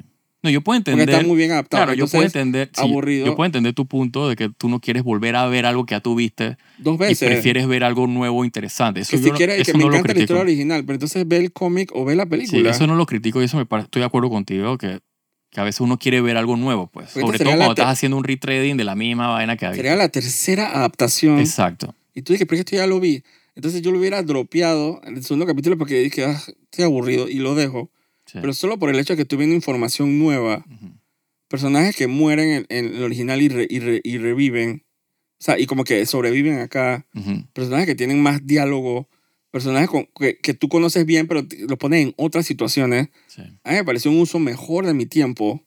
No, yo puedo Porque entender. está muy bien adaptado. Claro, yo Entonces, puedo entender. sí, aburrido. Yo puedo entender tu punto de que tú no quieres volver a ver algo que ya tuviste dos y veces. prefieres ver algo nuevo interesante. Eso que yo si no- quieres, eso que me no lo encanta la critico. historia original, pero entonces ve el cómic o ve la Sí, película. eso no lo critico y eso me parece, estoy de acuerdo contigo que, que a veces uno quiere ver algo nuevo, pues. Esta Sobre todo la cuando estás haciendo un retrading de la misma vaina que había. Sería la tercera adaptación. Exacto. Y tú dices, pero esto ya lo vi. Entonces yo lo hubiera dropeado en el segundo capítulo porque dije, ah, estoy aburrido y lo dejo. Sí. Pero solo por el hecho de que estoy viendo información nueva. Ujú. Personajes que mueren en, en el original y, re- y, re- y reviven. O sea, y como que sobreviven acá. Ujú. Personajes que tienen más diálogo. Personajes con- que, que tú conoces bien, pero los pones en otras situaciones. Sí. A mí me pareció un uso mejor de mi tiempo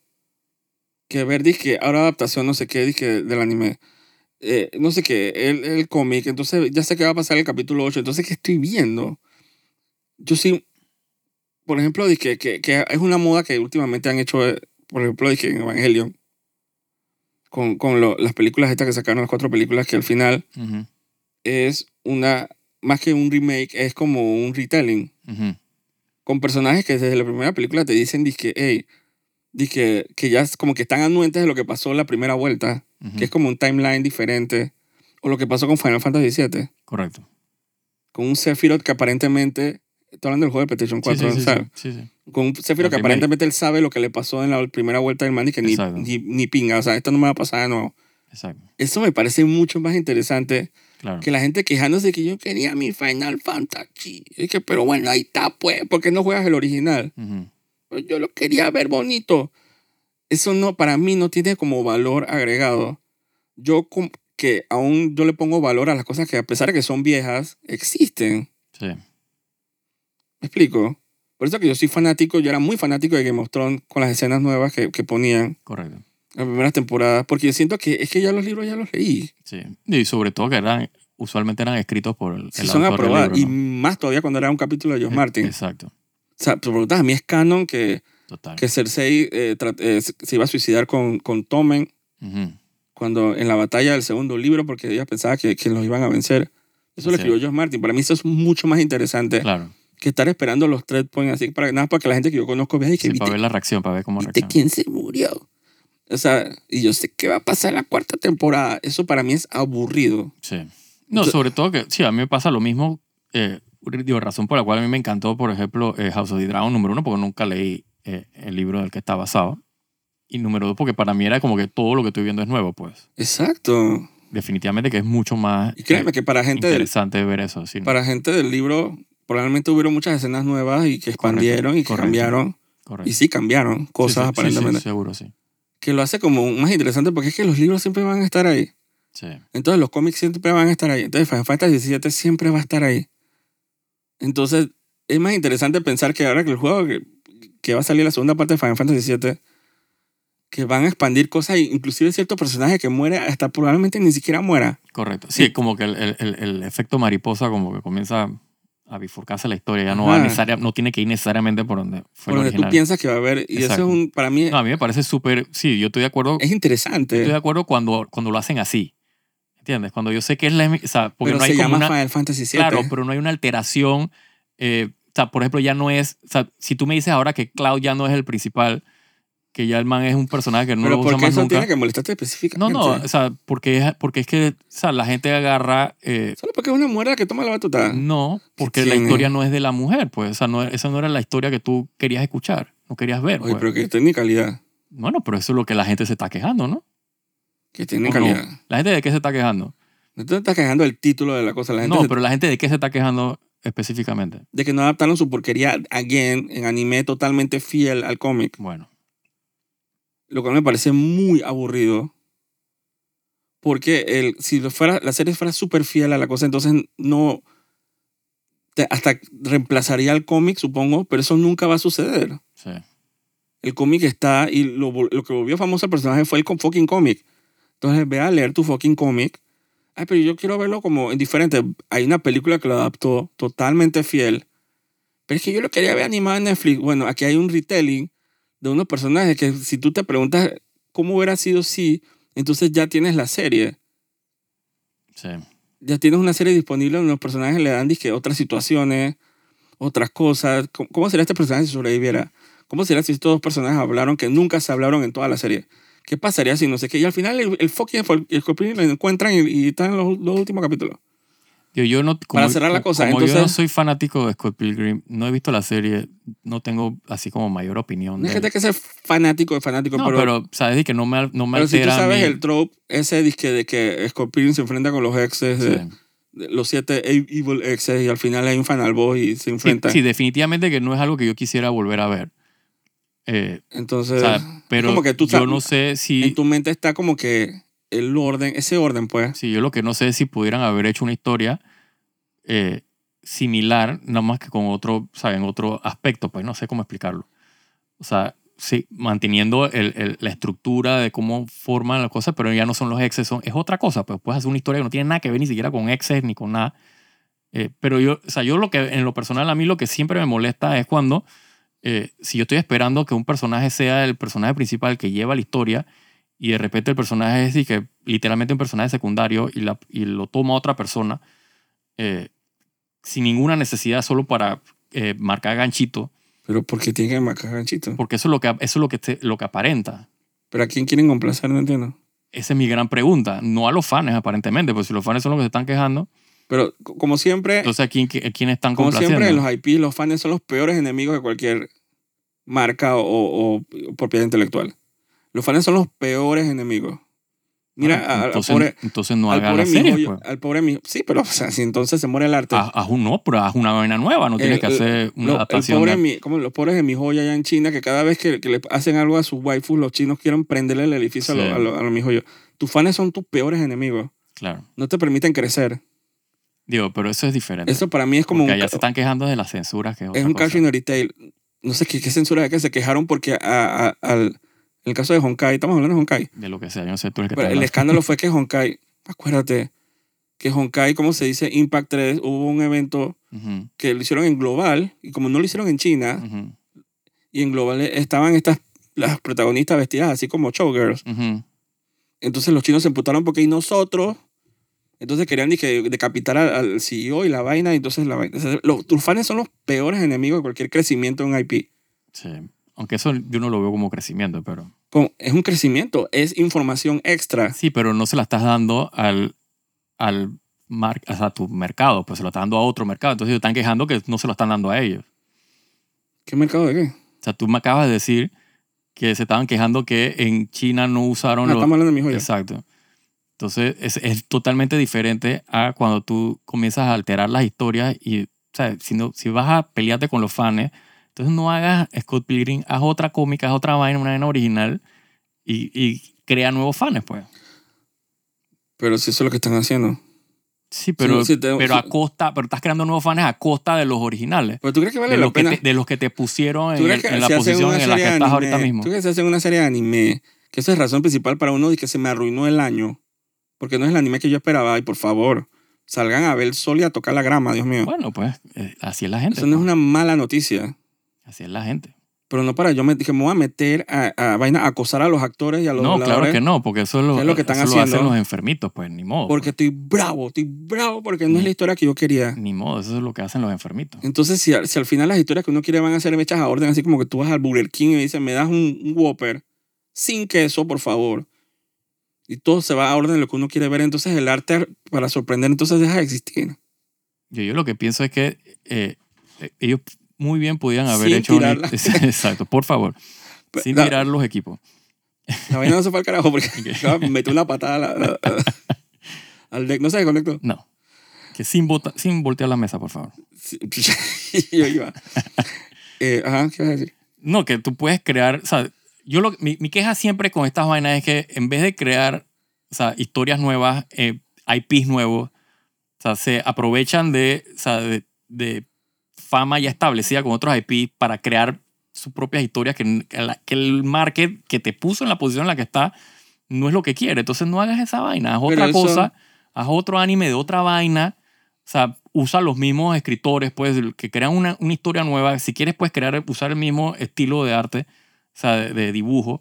que ver, dije, ahora adaptación, no sé qué, dije, del anime. Eh, no sé qué, el, el cómic, entonces ya sé que va a pasar el capítulo 8, entonces, ¿qué estoy viendo? Yo sí, por ejemplo, que, que es una moda que últimamente han hecho, eh, por ejemplo, en Evangelion, con, con lo- las películas estas que sacaron, las cuatro películas, que al final es una, más que un remake, es como un retelling con personajes que desde la primera película te dicen dizque, hey, dizque, que ya es como que están anuentes de lo que pasó la primera vuelta, Ujú. que es como un timeline diferente, o lo que pasó con Final Fantasy VII, Correcto. con un Sephiroth que aparentemente, estoy hablando del juego de PlayStation 4, sí, sí, sí, ¿sabes? sí, sí. Con un Sephiroth que aparentemente él sabe lo que le pasó en la primera vuelta del man y que ni, ni, ni pinga, o sea, esto no me va a pasar de nuevo. Exacto. Eso me parece mucho más interesante Claro. que la gente quejándose que yo quería mi Final Fantasy. Y que, pero bueno, ahí está, pues, ¿por qué no juegas el original? Ujú. Pues yo lo quería ver bonito. Eso no, para mí no tiene como valor agregado. Yo que aún yo le pongo valor a las cosas que a pesar de que son viejas, existen. Sí. ¿Me explico? Por eso que yo soy fanático, yo era muy fanático de Game of Thrones con las escenas nuevas que, que ponían Correcto. las primeras temporadas, porque yo siento que es que ya los libros ya los leí. Sí. Y sobre todo que eran, usualmente eran escritos por el, Si el son libro, Y más todavía cuando era un capítulo de George Eh, Martin. Exacto. O sea, te preguntas, a mí es canon que, Total. que Cersei eh, eh, se iba a suicidar con, con Tommen cuando en la batalla del segundo libro porque ella pensaba que, que los iban a vencer. Eso lo Sí. escribió George Martin. Para mí eso es mucho más interesante Claro. Que estar esperando los tres points así para nada para que la gente que yo conozco vea y que Sí, para ver la reacción, para ver cómo reacciona. quién se murió. O sea, y yo sé qué va a pasar en la cuarta temporada. Eso para mí es aburrido. Sí. No, Entonces- sobre todo que, sí, a mí me pasa lo mismo. Eh, digo, razón por la cual a mí me encantó, por ejemplo, eh, House of the Dragon número uno, porque nunca leí eh, el libro del que está basado. Y número dos, porque para mí era como que todo lo que estoy viendo es nuevo, pues. Exacto. Definitivamente que es mucho más Y créeme eh, que para gente del, interesante ver eso. sí. para gente del libro probablemente hubieron muchas escenas nuevas y que expandieron y que correcto. cambiaron. Correcto. Y sí cambiaron cosas Sí, sí, sí, aparentemente. sí, seguro, sí. Que lo hace como más interesante porque es que los libros siempre van a estar ahí. Sí. Entonces los cómics siempre van a estar ahí. Entonces Final Fantasy VII siempre va a estar ahí. Entonces es más interesante pensar que ahora que el juego que, que va a salir la segunda parte de Final Fantasy VII, que van a expandir cosas, inclusive ciertos personajes que muere hasta probablemente ni siquiera muera. Correcto. Sí, como que el, el- el- el efecto mariposa como que comienza a bifurcarse la historia. Ya no, va necesaria- no tiene que ir necesariamente por donde fue Por el donde tú original. piensas que va a haber. Y eso es Exacto. un, para mí, No, a mí me parece súper... Sí, yo estoy de acuerdo. es interesante. Estoy de acuerdo cuando, cuando lo hacen así. ¿Entiendes? Cuando yo sé que es la... O sea, porque pero no hay se como llama una... Final Fantasy VII. Claro, pero no hay una alteración eh, sea, por ejemplo, ya no es, o sea, si tú me dices ahora que Cloud ya no es el principal, que ya el man es un personaje que no Pero lo usa más eso nunca. tiene que molestarte No, específicamente. no, o sea, porque es, porque es que, o sea, la gente agarra, eh, Solo porque es una mujer la que toma la batuta. no, porque la historia no es de la mujer, pues, o sea, no, esa no era la historia que tú querías escuchar, no querías ver. Oye, pues. pero que tiene calidad. Bueno, pero eso es lo que la gente se está quejando, ¿no? Que tiene ¿O no? ¿La gente de qué se está quejando? No te estás quejando del título de la cosa. La gente No, se- pero la gente de qué se está quejando específicamente. de que no adaptaron su porquería again en anime totalmente fiel al cómic. Bueno, Lo cual me parece muy aburrido. Porque el, si lo fuera, la serie fuera súper fiel a la cosa, entonces no. te- hasta reemplazaría al cómic, supongo, pero eso nunca va a suceder. sí. El cómic está y lo, lo que volvió famoso al personaje fue el fucking cómic. Entonces ve a leer tu fucking cómic. Ay, pero yo quiero verlo como en diferente. Hay una película que lo adaptó totalmente fiel. Pero es que yo lo quería ver animado en Netflix. Bueno, aquí hay un retelling de unos personajes que si tú te preguntas cómo hubiera sido si, entonces ya tienes la serie. Sí. Ya tienes una serie disponible donde los personajes le dan disque, otras situaciones, otras cosas. ¿Cómo, cómo sería este personaje si sobreviviera? ¿Cómo sería si estos dos personajes hablaron que nunca se hablaron en toda la serie? ¿Qué pasaría si no sé qué? Y al final el, el fucking el Scorpion lo encuentran y, y están en los, los últimos capítulos. Yo, yo no, como, Para cerrar la cosa, como yo no soy fanático de Scott Pilgrim, no he visto la serie, no tengo así como mayor opinión. No es de que él. te que ser fanático de fanático, no, pero, pero, sabes que no me, no me pero si tú altera sabes el trope ese disque de que Scorpion se enfrenta con los exes, de- Sí. de los siete e- evil exes y al final hay un final boss y se Sí, enfrentan. sí, definitivamente que no es algo que yo quisiera volver a ver. Eh, Entonces, o sea, pero como que tú yo sabes- no sé si, en tu mente está como que el orden, ese orden pues. si yo lo que no sé es si pudieran haber hecho una historia eh, similar, nada más que con otro, ¿saben? Otro aspecto, pues no sé cómo explicarlo. O sea, sí, manteniendo el- el- la estructura de cómo forman las cosas, pero ya no son los exes, son, es otra cosa. Pues puedes hacer una historia que no tiene nada que ver ni siquiera con exes ni con nada. Eh, pero yo, o sea, yo lo que, en lo personal, a mí lo que siempre me molesta es cuando, eh, si yo estoy esperando que un personaje sea el personaje principal que lleva la historia y de repente el personaje es y que, literalmente un personaje secundario y, la, y lo toma otra persona eh, sin ninguna necesidad, solo para eh, marcar ganchito, Pero porque tiene que marcar ganchito. porque eso es lo que, eso es lo que, te- lo que aparenta. Pero a quién quieren complacer, no entiendo. Esa es mi gran pregunta. No a los fans, aparentemente, porque si los fans son los que se están quejando, Pero como siempre, entonces ¿a quién, a quién están como complaciendo? siempre en los IP, los fans son los peores enemigos de cualquier marca o, o- o propiedad intelectual. Los fans son los peores enemigos. Mira, Ah, al entonces, pobre, entonces no al hagan pobre la serie. mijo, pues. al pobre mijo- Sí, pero o sea, si entonces se muere el arte. Haz, haz un no, pero haz una vaina nueva, no tienes El- que hacer una Lo- el adaptación. pobre de- mi- como los pobres de mi joya allá en China, que cada vez que, que le hacen algo a sus waifus, los chinos quieren prenderle el edificio Sí. a los lo, lo mi joya. Tus fans son tus peores enemigos. Claro. No te permiten crecer. Digo, pero eso es diferente. Eso para mí es como Porque un, allá se están quejando de las censuras que es, un cosa. cautionary tale. No sé qué, qué censura es que se quejaron porque a- a- al, en el caso de Honkai, estamos hablando de Honkai, De lo que sea, yo no sé tú eres que pero el escándalo fue que Honkai, acuérdate, que Honkai, como se dice, Impact 3, hubo un evento Ujú, que lo hicieron en global y como no lo hicieron en China, ujú, y en global estaban estas las protagonistas vestidas así como showgirls. Entonces los chinos se emputaron porque y nosotros. Entonces querían dije, decapitar al, al CEO y la vaina. y Entonces la vaina. o sea, los, tus fans son los peores enemigos de cualquier crecimiento en IP. Sí. Aunque eso yo no lo veo como crecimiento, pero... Es un crecimiento, es información extra. Sí, pero no se la estás dando al, al mar, o sea, a tu mercado, pues se lo estás dando a otro mercado. Entonces ellos están quejando que no se lo están dando a ellos. ¿Qué mercado de qué? O sea, tú me acabas de decir que se estaban quejando que en China no usaron Ah, los... estamos hablando de mi joya. Exacto. Entonces es, es totalmente diferente a cuando tú comienzas a alterar las historias y, o sea, si, no, si vas a pelearte con los fans, entonces no hagas Scott Pilgrim, haz otra cómica, haz otra vaina, una vaina original y, y crea nuevos fans, pues. Pero si eso es lo que están haciendo. Sí, pero, sí, te- pero a costa, pero estás creando nuevos fans a costa de los originales. Pero tú crees que vale de, la los que pena. te, de los que te pusieron ¿Tú en, la posición en la que estás anime, ahorita mismo. ¿Tú crees que se hacen una serie de anime? Que esa es razón principal para uno de que se me arruinó el año. Porque no es el anime que yo esperaba. Y por favor, salgan a ver el sol y a tocar la grama, Dios mío. Bueno, pues eh, así es la gente. Eso no es pues. una mala noticia. Así es la gente. Pero no para yo me, que me voy a meter a, a vaina a acosar a los actores y a los No, claro que no, porque eso es lo, ¿Qué es lo que están eso lo hacen haciendo? los enfermitos, pues ni modo. Porque estoy bravo, estoy bravo porque no es la historia que yo quería. pues. Ni modo, eso es lo que hacen los enfermitos. Entonces, si, al- si al final las historias que uno quiere van a ser hechas a orden, así como que tú vas al Burger King y dices, me das un, un Whopper sin queso, por favor. Y todo se va a orden de lo que uno quiere ver. Entonces, el arte para sorprender, entonces deja de existir. Yo, yo lo que pienso es que eh, eh, ellos muy bien podían haber Sin hecho... tirarla. Exacto, por favor. Pe- Sin la- mirar los equipos. La vaina no se fue al carajo porque me metió una patada la- a- a- al deck. No se desconectó. No. Que sin, bota- sin voltear la mesa, por favor. Sí, yo iba. Eh, ajá, ¿qué vas a decir? No, que tú puedes crear, o sea, yo lo, mi, mi queja siempre con estas vainas es que en vez de crear, o sea, historias nuevas, eh, IPs nuevos, o sea, se aprovechan de, o sea, de, de fama ya establecida con otros IPs para crear sus propias historias que, que el market que te puso en la posición en la que está no es lo que quiere. Entonces no hagas esa vaina, haz Pero otra eso- cosa, haz otro anime de otra vaina. O sea, usa los mismos escritores, pues, que crean una, una historia nueva. Si quieres, puedes crear, usar el mismo estilo de arte, o sea, de, de dibujo.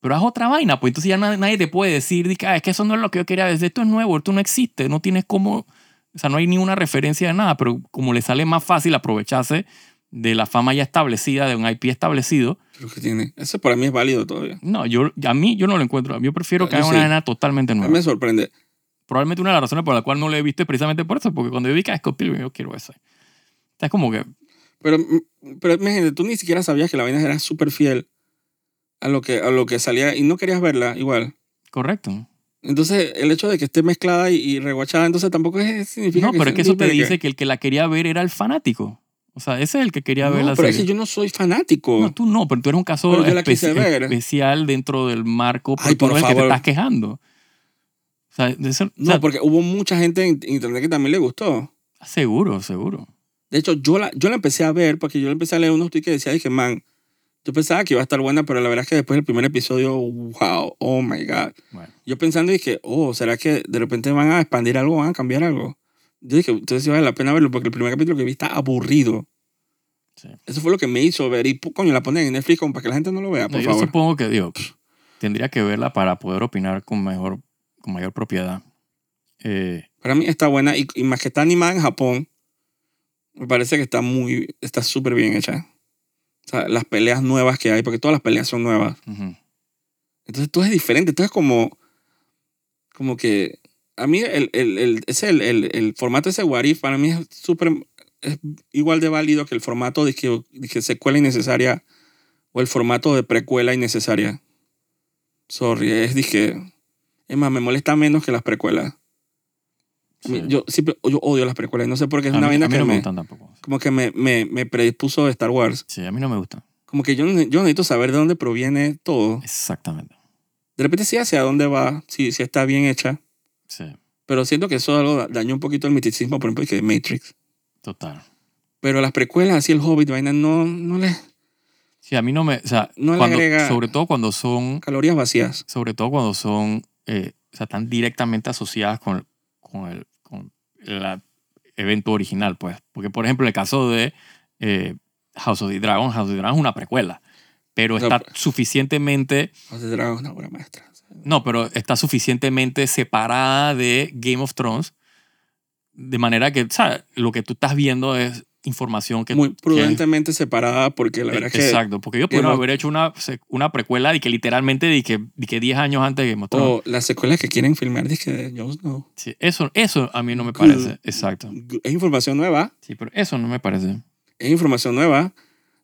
Pero haz otra vaina, pues entonces ya nadie, nadie te puede decir, "Ah, es que eso no es lo que yo quería ver, esto es nuevo, esto no existe, no tienes cómo, o sea, no hay ni una referencia de nada, pero como le sale más fácil aprovecharse de la fama ya establecida, de un IP establecido, Pero que tiene. Eso para mí es válido todavía. no, yo, a mí yo no lo encuentro, yo prefiero que Yo haga sí. una vaina totalmente A mí nueva. me sorprende. Probablemente una de las razones por la cual no lo he visto es precisamente por eso, porque cuando yo vi que a Scott Pilgrim, yo quiero eso. O sea, es como que, Pero, pero imagínate, tú ni siquiera sabías que la vaina era súper fiel a lo, que, a lo que salía y no querías verla igual. correcto. Entonces, el hecho de que esté mezclada y, y reguachada, entonces tampoco es, significa No, pero es que eso te dice que el que la quería ver era el fanático. O sea, ese es el que quería ver No, la pero es serie. que yo no soy fanático. No, tú no, pero tú eres un caso Pero la especi- ver. especial dentro del marco, pero Ay, tú por no eres el que te estás quejando. O sea, o No, sea, porque hubo mucha gente en internet que también le gustó. seguro, seguro. De hecho, yo la, yo la empecé a ver porque yo empecé a leer unos tweets que decía, dije, man, yo pensaba que iba a estar buena, pero la verdad es que después del primer episodio, wow, oh my God. Bueno, Yo pensando dije, oh, ¿será que de repente van a expandir algo, van a cambiar algo? Yo dije, entonces vale la pena verlo porque el primer capítulo que vi está aburrido. sí. Eso fue lo que me hizo ver y, coño, la ponen en Netflix como para que la gente no lo vea, No, por yo favor. supongo que, digo, pff, tendría que verla para poder opinar con, mejor, con mayor propiedad. Eh, Para mí está buena y, y más que está animada en Japón, me parece que está muy, está súper bien hecha. O sea, las peleas nuevas que hay, porque todas las peleas son nuevas. ujú. Entonces todo es diferente, todo es como, como que, a mí el, el, el, ese, el, el, el formato ese What If para mí es súper, es igual de válido que el formato de que, de que secuela innecesaria o el formato de precuela innecesaria. Sorry, es dije, es más, me molesta menos que las precuelas. Sí. Yo siempre, yo odio las precuelas, no sé por qué es a una mí, vaina a mí que no me gustan tampoco. como que me, me, me predispuso de Star Wars. Sí, a mí no me gustan. Como que yo, yo necesito saber de dónde proviene todo. Exactamente. De repente sí hacia dónde va, si, si está bien hecha. Sí, Pero siento que eso algo da- dañó un poquito el misticismo, por ejemplo, que Matrix. total. Pero las precuelas, así el Hobbit, vaina, no, no le... Sí, a mí no me... O sea, No cuando, agrega- sobre todo cuando son... Calorías vacías. Sobre todo cuando son... eh, o sea, están directamente asociadas con, con el el evento original, pues. Porque, por ejemplo, el caso de eh, House of the Dragon, House of the Dragon es una precuela. Pero está suficientemente... House of the Dragon es una obra maestra. No, pero está suficientemente separada de Game of Thrones. De manera que, ¿sabes? Lo que tú estás viendo es información que... Muy que- prudentemente separada porque la verdad es que... Exacto, porque ellos pudieron haber hecho una, una precuela de que literalmente de que, de que 10 años antes de Game of Thrones. O las secuelas que quieren filmar, dije de Jon Snow. Sí, eso, eso a mí no me Good. parece. Exacto. Es información nueva. Sí, pero eso no me parece. Es información nueva.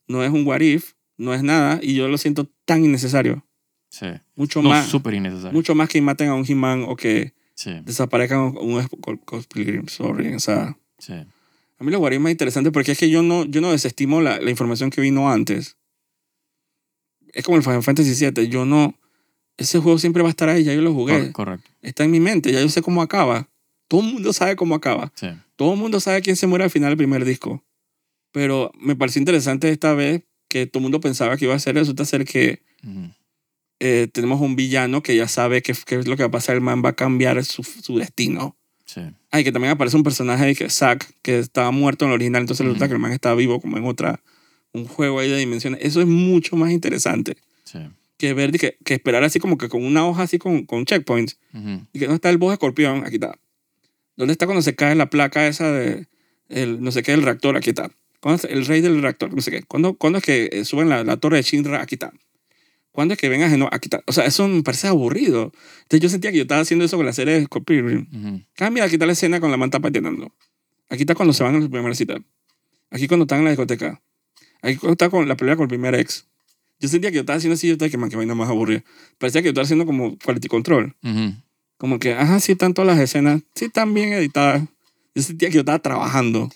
No es un what if. No es nada. Y yo lo siento tan innecesario. Sí. Mucho No, más... súper innecesario. Mucho más que maten a un He-Man o que Sí, desaparezcan un Pilgrim. Sorry. O sea... sí. A mí lo guarí es más interesante porque es que yo no, yo no desestimo la, la información que vino antes. Es como el Final Fantasy VII. Yo no... Ese juego siempre va a estar ahí. Ya yo lo jugué. Cor- correcto. Está en mi mente. Ya yo sé cómo acaba. Todo el mundo sabe cómo acaba. Sí. Todo el mundo sabe quién se muere al final del primer disco. Pero me pareció interesante esta vez que todo el mundo pensaba que iba a ser. Resulta ser que Ujú. eh, tenemos un villano que ya sabe qué es lo que va a pasar. El man va a cambiar su, su destino. Sí. Ay, que también aparece un personaje que Zack, que estaba muerto en el original, entonces resulta Ujú. que el man está vivo como en otra un juego ahí de dimensiones. Eso es mucho más interesante Sí. que ver, que, que esperar así como que con una hoja así con, con checkpoints. Y que ¿dónde está el bosque escorpión? Aquí está. ¿Dónde está cuando se cae la placa esa de el no sé qué del reactor? Aquí está. ¿Cuándo es el rey del reactor? No sé qué. ¿Cuándo, cuándo es que eh, suben la, la torre de Shinra? Aquí está. ¿Cuándo es que venga Genoa? Aquí está. O sea, eso me parece aburrido. Entonces yo sentía que yo estaba haciendo eso con la serie de Scorpion. Ujú. Ah, mira, aquí está la escena con la manta patinando. Aquí está cuando se van a su primera cita. Aquí cuando están en la discoteca. Aquí cuando está con la pelea con el primer ex. Yo sentía que yo estaba haciendo así, yo estaba que, man, que vaina más aburrida. Parecía que yo estaba haciendo como quality control. Ujú. Como que, ajá, sí están todas las escenas, sí están bien editadas. Yo sentía que yo estaba trabajando.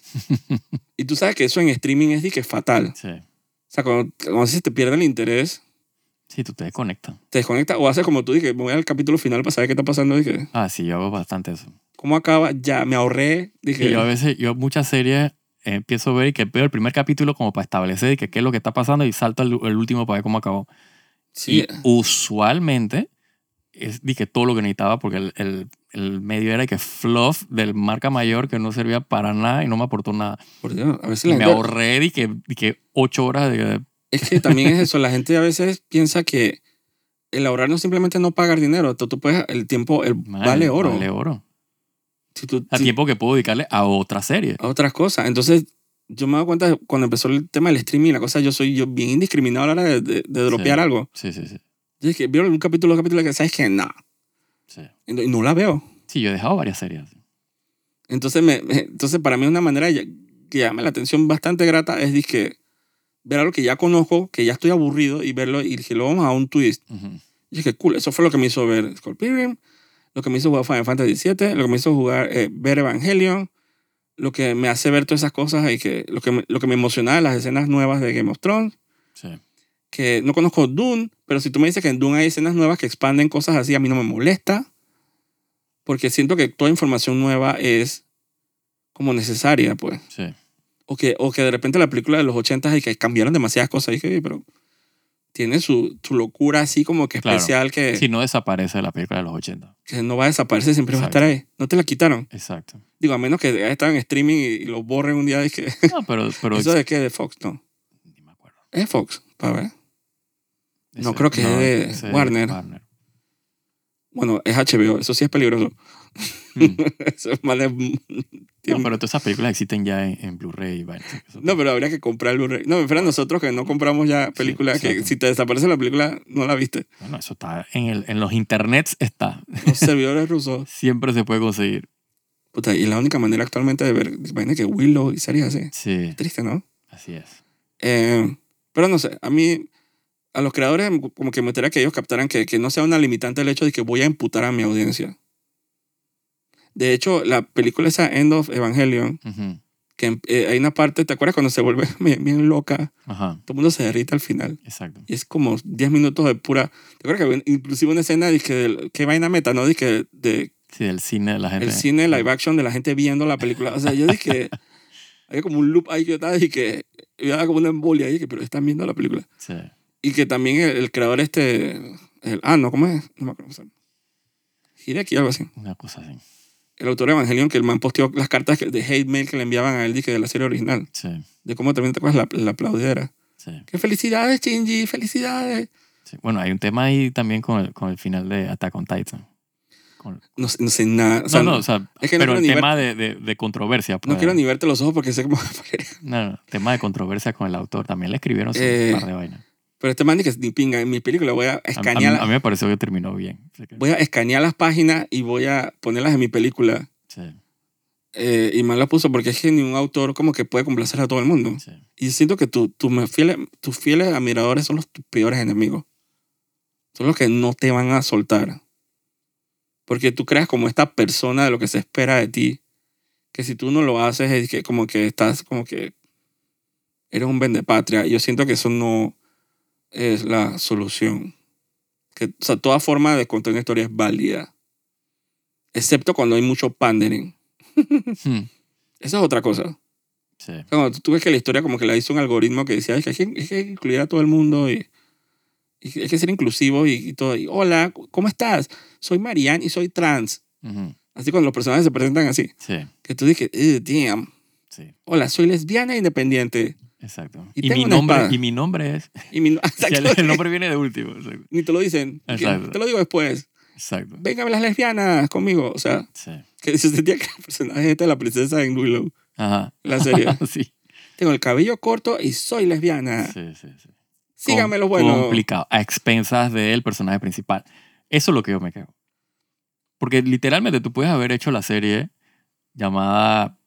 y tú sabes que eso en streaming es de que es fatal. Sí. O sea, cuando, cuando se te pierde el interés, Sí, tú te desconectas. te desconectas o haces como tú, dije, me voy al capítulo final para saber qué está pasando. Dije, Ah, sí, yo hago bastante eso. ¿cómo acaba? Ya, me ahorré. Dije, Y yo a veces, yo muchas series eh, empiezo a ver y que veo el primer capítulo como para establecer y que qué es lo que está pasando y salto al el último para ver cómo acabó. sí, Y usualmente es di que todo lo que necesitaba porque el, el, el medio era que fluff del marca mayor que no servía para nada y no me aportó nada. por Dios, a veces Y la me gente- ahorré di que, di que ocho horas de... Es que también es eso, la gente a veces piensa que el ahorrar no es simplemente no pagar dinero, tú, tú puedes, el tiempo el vale oro. Vale oro. Si tú, A si- tiempo que puedo dedicarle a otra serie. a otras cosas. Entonces, yo me doy cuenta de cuando empezó el tema del streaming, la cosa, yo soy yo bien indiscriminado a la hora de, de, de dropear Sí. algo. Sí, sí, sí. Yo dije, vieron un capítulo, un capítulo que sabes que no, Sí, y no, y no la veo. Sí, yo he dejado varias series. Entonces, me, entonces para mí una manera que llama la atención bastante grata es dizque, ver algo que ya conozco, que ya estoy aburrido y verlo y dije, lo vamos a un twist. Ujú. Y dije, cool, eso fue lo que me hizo ver Scorpion, lo que me hizo jugar Final Fantasy VII, lo que me hizo jugar, eh, ver Evangelion, lo que me hace ver todas esas cosas y que lo que me, lo que me emocionaba las escenas nuevas de Game of Thrones, Sí. que no conozco Dune, pero si tú me dices que en Dune hay escenas nuevas que expanden cosas así, a mí no me molesta, porque siento que toda información nueva es como necesaria, pues. Sí. O que, o que de repente la película de los 80 y que cambiaron demasiadas cosas. Y dije, "Oye, pero tiene su, su locura así como que Claro. especial que, Si no desaparece de la película de los 80. que no va a desaparecer, siempre va a estar ahí. No te la quitaron. Exacto. Digo, a menos que haya estado en streaming y, lo borren un día. Y que, No, pero... pero ¿Eso de qué? ¿De Fox? No. Ni me acuerdo. Es Fox, para ver. No, creo que es de Warner. Bueno, es HBO, eso sí es peligroso. Mm. eso es de- No, pero todas esas películas existen ya en, en Blu-ray. No, pero habría que comprar el Blu-ray. No, pero nosotros que no compramos ya películas, que exacto. si te desaparece la película, no la viste. Bueno, eso está en, el, en los internets, está. Los servidores rusos. Siempre se puede conseguir. Puta, y la única manera actualmente de ver, imagina que Willow y series así. Sí, Triste, ¿no? así es. Eh, pero no sé, a mí, a los creadores, como que me gustaría que ellos captaran que, que no sea una limitante el hecho de que voy a imputar a mi audiencia. De hecho, la película esa End of Evangelion, Ujú. que eh, hay una parte, ¿te acuerdas cuando se vuelve bien, bien loca? Ajá, Todo el mundo se derrita al final. exacto. Y es como 10 minutos de pura... ¿Te acuerdas que había inclusive una escena de que, qué vaina meta, ¿no? De que de Sí, el cine de la gente. el cine live action de la gente viendo la película. O sea, yo dije, había como un loop ahí que yo estaba y que había como una embolia ahí, que pero están viendo la película. Sí. Y que también el, el creador este, el, ah, no, ¿cómo es? No me acuerdo. cómo se llama. Hideki, algo así. Una cosa así. El autor de Evangelion, que el man posteó las cartas de hate mail que le enviaban a él de la serie original. Sí, De cómo también te acuerdas la, la aplaudidera. sí, ¡Qué felicidades, Shinji! ¡Felicidades! sí. Bueno, hay un tema ahí también con el, con el final de Attack on Titan. Con- No, no sé nada. O sea, no, no, o sea, es que no pero el tema de, de, de controversia. no pues. quiero ni verte los ojos porque sé cómo... No, no, tema de controversia con el autor. También le escribieron Eh, un par de vainas. Pero este man dice que ni pinga. En mi película voy a A, a- escanear... a mí me pareció que terminó bien. Voy a escanear las páginas y voy a ponerlas en mi película. sí, Eh, y mal la puso porque es que ningún autor como que puede complacer a todo el mundo. sí. Y siento que tu, tu fieles, tus fieles admiradores son los tus peores enemigos. Son los que no te van a soltar. Porque tú creas como esta persona de lo que se espera de ti. Que si tú no lo haces es que como que estás como que eres un vendepatria. Y yo siento que eso no es la solución. Que, o sea, toda forma de contar una historia es válida. Excepto cuando hay mucho pandering. Hmm, Esa es otra cosa. sí. Cuando tú, ves que la historia como que la hizo un algoritmo que decía, "Ay, que hay que, incluir a todo el mundo y, y hay que ser inclusivo y, y todo. Y, hola, ¿cómo estás? Soy Marianne y soy trans. Así cuando los personajes se presentan así. Sí, Que tú dices, "Ugh, damn. sí. Hola, soy lesbiana e independiente. Exacto. Y Y, mi nombre, espada. y mi nombre es. Y mi- el, el nombre viene de último. Exacto. Ni te lo dicen. Exacto. Te lo digo después. Exacto. Véngame las lesbianas conmigo. O sea, Sí. que se sentía que el personaje este de la princesa en Willow, Ajá. la serie. sí. Tengo el cabello corto y soy lesbiana. Sí, sí, sí. Síganme Com- lo bueno. Complicado. A expensas del personaje principal. Eso es lo que yo me quejo. Porque literalmente tú puedes haber hecho la serie llamada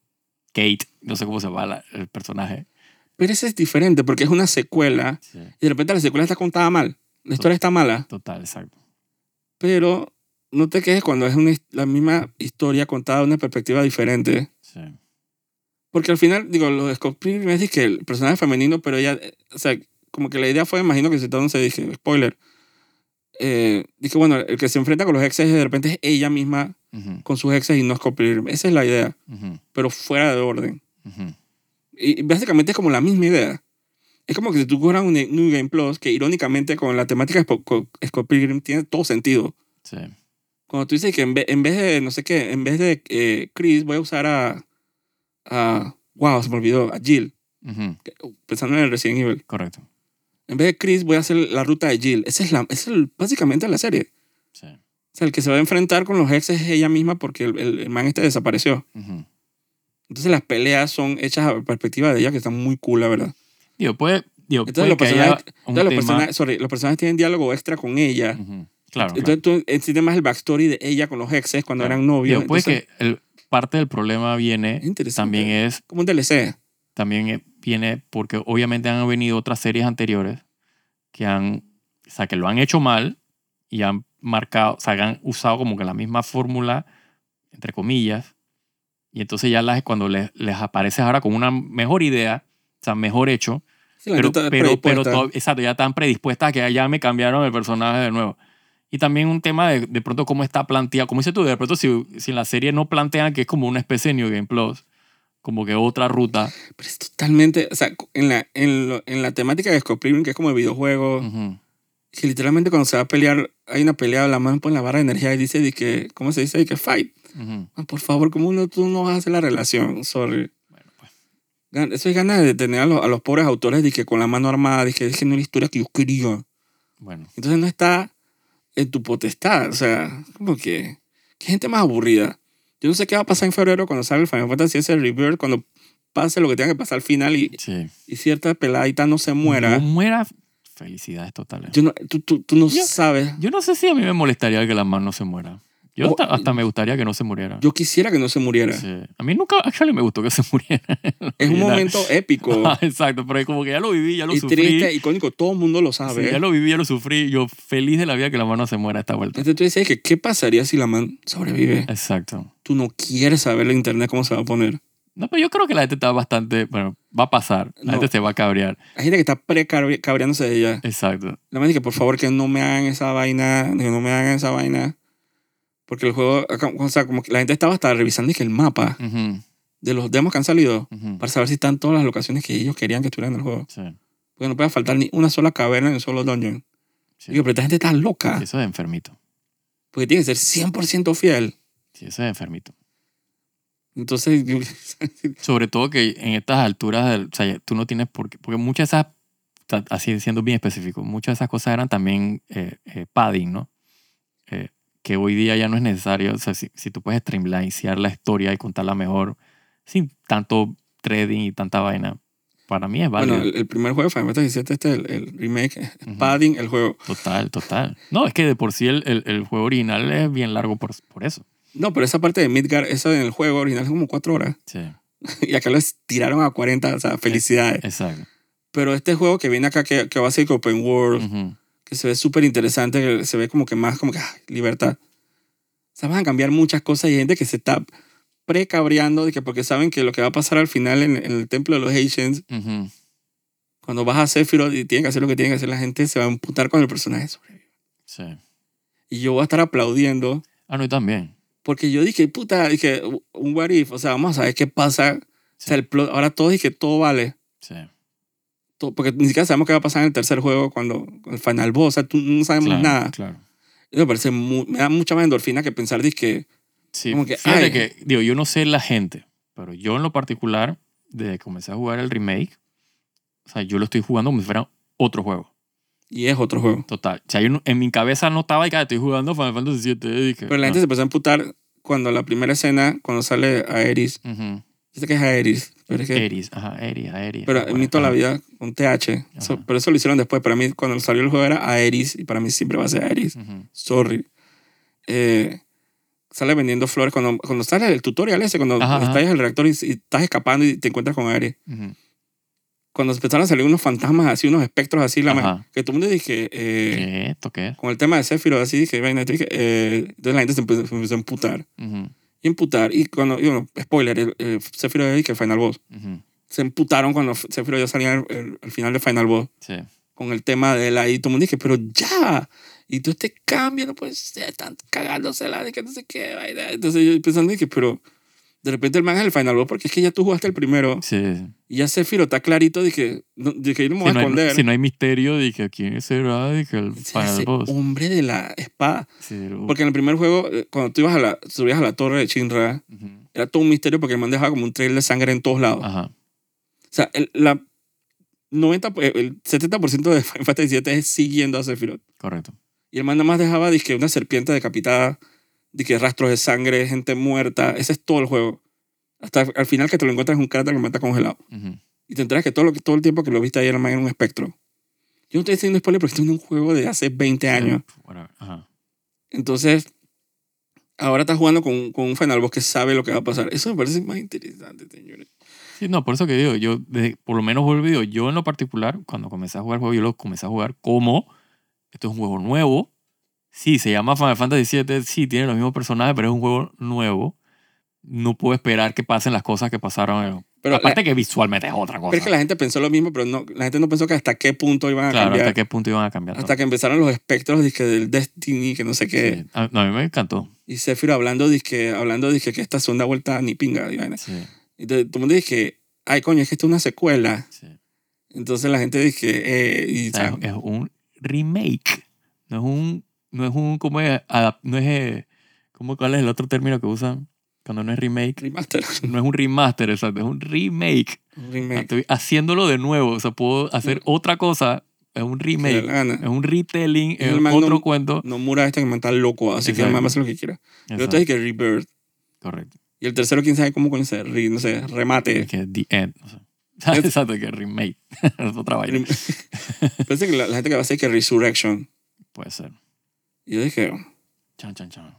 Kate, no sé cómo se llama la- el personaje. Pero ese es diferente porque es una secuela Sí. y de repente la secuela está contada mal. La historia está mala. Total, exacto. Pero no te quejes cuando es una la misma historia contada de una perspectiva diferente. Sí. Porque al final, digo, lo de Scott Pilgrim es que el personaje es femenino, pero ella, eh, o sea, como que la idea fue, imagino que si todo no se dije, spoiler, eh, dije, bueno, el que se enfrenta con los exes de repente es ella misma Ujú, con sus exes y no Scott Pilgrim. Esa es la idea, ujú, pero fuera de orden. ujú. Y y básicamente es como la misma idea. Es como que si tú cobras un New Game Plus, que irónicamente con la temática de Scott Pilgrim tiene todo sentido. Sí. Cuando tú dices que en vez, en vez de, no sé qué, en vez de eh, Chris, voy a usar a, a, wow, se me olvidó, a Jill, Ujú, que- pensando en el Resident Evil. Correcto. En vez de Chris, voy a hacer la ruta de Jill. Esa es, la, es el- básicamente la serie. Sí. O sea, el que se va a enfrentar con los exes es ella misma porque el, el, el man este desapareció. Ujú. Entonces las peleas son hechas a perspectiva de ella, que están muy cool, la verdad. Digo, puede, digo, Entonces, los personajes- Entonces los, personajes, sorry, los personajes tienen diálogo extra con ella. Ujú, Claro, claro. Entonces tú entiendes más el backstory de ella con los exes cuando Claro. eran novios. Digo, puede Entonces, que el, parte del problema viene es interesante. también es Como un DLC. también eh, viene porque obviamente han venido otras series anteriores que han, o sea, que lo han hecho mal y han marcado, o sea, han usado como que la misma fórmula, entre comillas, y entonces ya las, cuando les, les aparece ahora con una mejor idea, o sea, mejor hecho, Sí, pero, pero, pero predispuesta. to- exacto, ya están predispuestas a que ya me cambiaron el personaje de nuevo. Y también un tema de, de pronto cómo está planteado, como dices tú, de pronto si, si en la serie no plantean que es como una especie de New Game Plus, como que otra ruta. Pero es totalmente, o sea, en la, en, lo- en la temática de Scott que es como el videojuego, Ujú. Que literalmente cuando se va a pelear, hay una pelea, la mano pone la barra de energía y dice, de que, ¿cómo se dice? De que fight. Ujú. Ah, por favor, ¿cómo no, tú no vas a hacer la relación? Sorry. Bueno, pues. Eso es ganas de tener a los, a los pobres autores de que con la mano armada, de que es no es la historia que yo quería. Bueno, Entonces no está en tu potestad. O sea, como que, qué gente más aburrida. Yo no sé qué va a pasar en febrero cuando salga el Final Fantasy ese Rebirth, cuando pase lo que tenga que pasar al final y, sí. y cierta peladita no se muera. No muera. Felicidades totales. Yo no, tú, tú, tú no Yo- sabes. Yo no sé si a mí me molestaría que la mano no se muera. Yo hasta, hasta me gustaría que no se muriera. Yo quisiera que no se muriera. Sí. A mí nunca, actually, me gustó que se muriera. Es un momento épico Ah, Exacto, pero es como que ya lo viví, ya lo y sufrí. triste, icónico. Todo el mundo lo Sí, sabe. ya lo viví, ya lo sufrí. Yo feliz de la vida que la mano se muera esta vuelta. Entonces tú dices que qué pasaría si la man sobrevive. Exacto. Tú no quieres saber la internet cómo se va a poner. No, pero yo creo que la gente está bastante. Bueno, va a pasar. La No. gente se va a cabrear. Hay gente que está pre-cabreándose de ella. Exacto. La dice que por favor que no me hagan esa vaina, que no me hagan esa vaina. Porque el juego, o sea, como que la gente estaba hasta revisando que el mapa Ujú, de los demos que han salido ujú. para saber si están todas las locaciones que ellos querían que estuvieran en el juego. Sí, Porque no puede faltar ni una sola caverna en un solo dungeon. sí. Digo, pero esta gente está loca. Sí, Eso es enfermito. Porque tiene que ser 100% fiel. Sí, eso es enfermito. Entonces, Sobre todo que en estas alturas, o sea, tú no tienes por qué, porque muchas de esas, así siendo bien específico, muchas de esas cosas eran también eh, eh, padding, ¿no? Eh, que hoy día ya no es necesario, o sea, si, si tú puedes streamlinear la historia y contarla mejor, sin tanto trading y tanta vaina, para mí es válido. bueno, el, el primer juego de Final Fantasy VII, este, el, el remake, es Ujú. padding el juego. Total, total. No, es que de por sí el, el, el juego original es bien largo por, por eso. No, pero esa parte de Midgar, eso en el juego original es como cuatro horas. Sí, Y acá lo tiraron a 40, o sea, felicidades. exacto. Pero este juego que viene acá, que, que va a ser open world, Ujú. que se ve súper interesante, que se ve como que más como que ay, libertad. O sea, van a cambiar muchas cosas y hay gente que se está precabreando de que porque saben que lo que va a pasar al final en, en el templo de los Ancients, Ujú. cuando vas a Sephiroth y tienen que hacer lo que tienen que hacer, la gente se va a emputar con el personaje. Sí. Y yo voy a estar aplaudiendo Ah, no, yo también. Porque yo dije, puta, dije, un what if, o sea, vamos a ver qué pasa. O sea, el plot, ahora todos dije, todo vale. Sí. Todo- porque ni siquiera sabemos qué va a pasar en el tercer juego cuando el final boss, o sea, tú no sabemos Claro, nada. claro. Me parece mu- me da mucha más endorfina que pensar que Sí, Como que, fíjate ay. que, digo, yo no sé la gente, pero yo en lo particular, desde que comencé a jugar el remake, O sea, yo lo estoy jugando como si fuera otro juego. Y es otro juego. Total. Sea, yo no- en mi cabeza no estaba y que estoy jugando Final Fantasy VII. dije, Pero la gente no. se empezó a emputar cuando la primera escena, cuando sale Aeris. Ujú. Yo sé que es Aeris, pero es que... Eris, ajá, Eris, Aeris. Pero en mí toda la vida, con TH. Ajá. pero eso lo hicieron después. Para mí, cuando salió el juego era Aeris. Y para mí siempre va a ser Aeris. Ujú. Sorry. Eh, sale vendiendo flores. Cuando, cuando sale el tutorial ese, cuando Ajá, ajá. estás en el reactor y, y estás escapando y te encuentras con Aeris. Ujú. Cuando empezaron a salir unos fantasmas así, unos espectros así, la ma- que todo el mundo dije, eh, ¿Qué es esto? ¿Qué con el tema de Sephiroth así, dije, vaina, dije, eh, entonces la gente se empezó, se empezó a emputar. Ujú. Y emputar. Y cuando, y bueno, spoiler, el, el Sephiroth es el Final Boss. Ujú. Se emputaron cuando Sephiroth ya salía al al final de Final Boss. Sí. con el tema de él ahí. Todo el mundo dije, pero ya. Y tú este cambio no puede ser, están cagándosela de que no sé qué. vaina. Entonces yo pensando, dije, pero de repente el man es el Final Boss porque es que ya tú jugaste el primero Sí. y ya Sephiroth está clarito. Dije, no, dije yo no me voy Si a no, esconder. hay, si no hay misterio, dije, ¿quién será? Dije, el Final ese Boss. hombre de la espada. Sí, el- Porque en el primer juego, eh, cuando tú ibas a la, subías a la torre de Shinra, Ujú. era todo un misterio porque el man dejaba como un trail de sangre en todos lados. Ajá. O sea, el, la 90, eh, el 70% de Final Fantasy VII es siguiendo a Sephiroth. Correcto. Y el man nada más dejaba dizque, una serpiente decapitada, que rastros de sangre, gente muerta. Ese es todo el juego. Hasta al final que te lo encuentras en un cráter que está congelado. Ujú. Y te enteras que todo, lo, todo el tiempo que lo viste ahí el man era un espectro. Yo no estoy diciendo spoiler porque estoy en un juego de hace 20 años. Whatever. Ajá. Entonces, ahora estás jugando con, con un Final Boss que sabe lo que va a pasar. Eso me parece más interesante, señores. Sí, no, por eso que digo, yo, desde- por lo menos olvido, yo en lo particular, cuando comencé a jugar el juego, yo lo comencé a jugar como, esto es un juego nuevo, sí, se llama Final Fantasy VII, sí, tiene los mismos personajes, pero es un juego nuevo. No puedo esperar que pasen las cosas que pasaron. en- Pero, Aparte la- que visualmente es otra cosa. pero es que la gente pensó lo mismo, pero no, la gente no pensó que hasta qué punto iban a claro, cambiar. hasta qué punto iban a cambiar. Hasta que empezaron los espectros dizque, del Destiny, que no sé todo. qué. Sí. A, no, a mí me encantó. Y Sephiroth hablando, dizque, hablando dizque, que esta segunda vuelta ni pinga. Sí, y todo el mundo dice, ay, coño, es que esto es una secuela. sí. Entonces la gente dice, eh, y, O sea, es, es un remake. No es un, no es un, ¿cómo es? Adap- no es, eh, ¿cómo, ¿cuál es el otro término que usan cuando no es remake? remaster. No es un remaster, exacto, es un remake. Un remake. Estoy haciéndolo de nuevo, o sea, puedo hacer otra cosa, es un que remake, es un retelling, es el otro no- cuento. No mura este que me está loco, así que Exacto. man va a hacer lo que quiera. El otro dice que Rebirth. correcto. Y el tercero, quién sabe cómo coño se re- no sé, remate. Es que the end. o sea. exacto, que remake. es otra vaina. Parece que la, la gente que va a hacer que Resurrection. Puede ser. Y yo dije, Chan, chan, chan.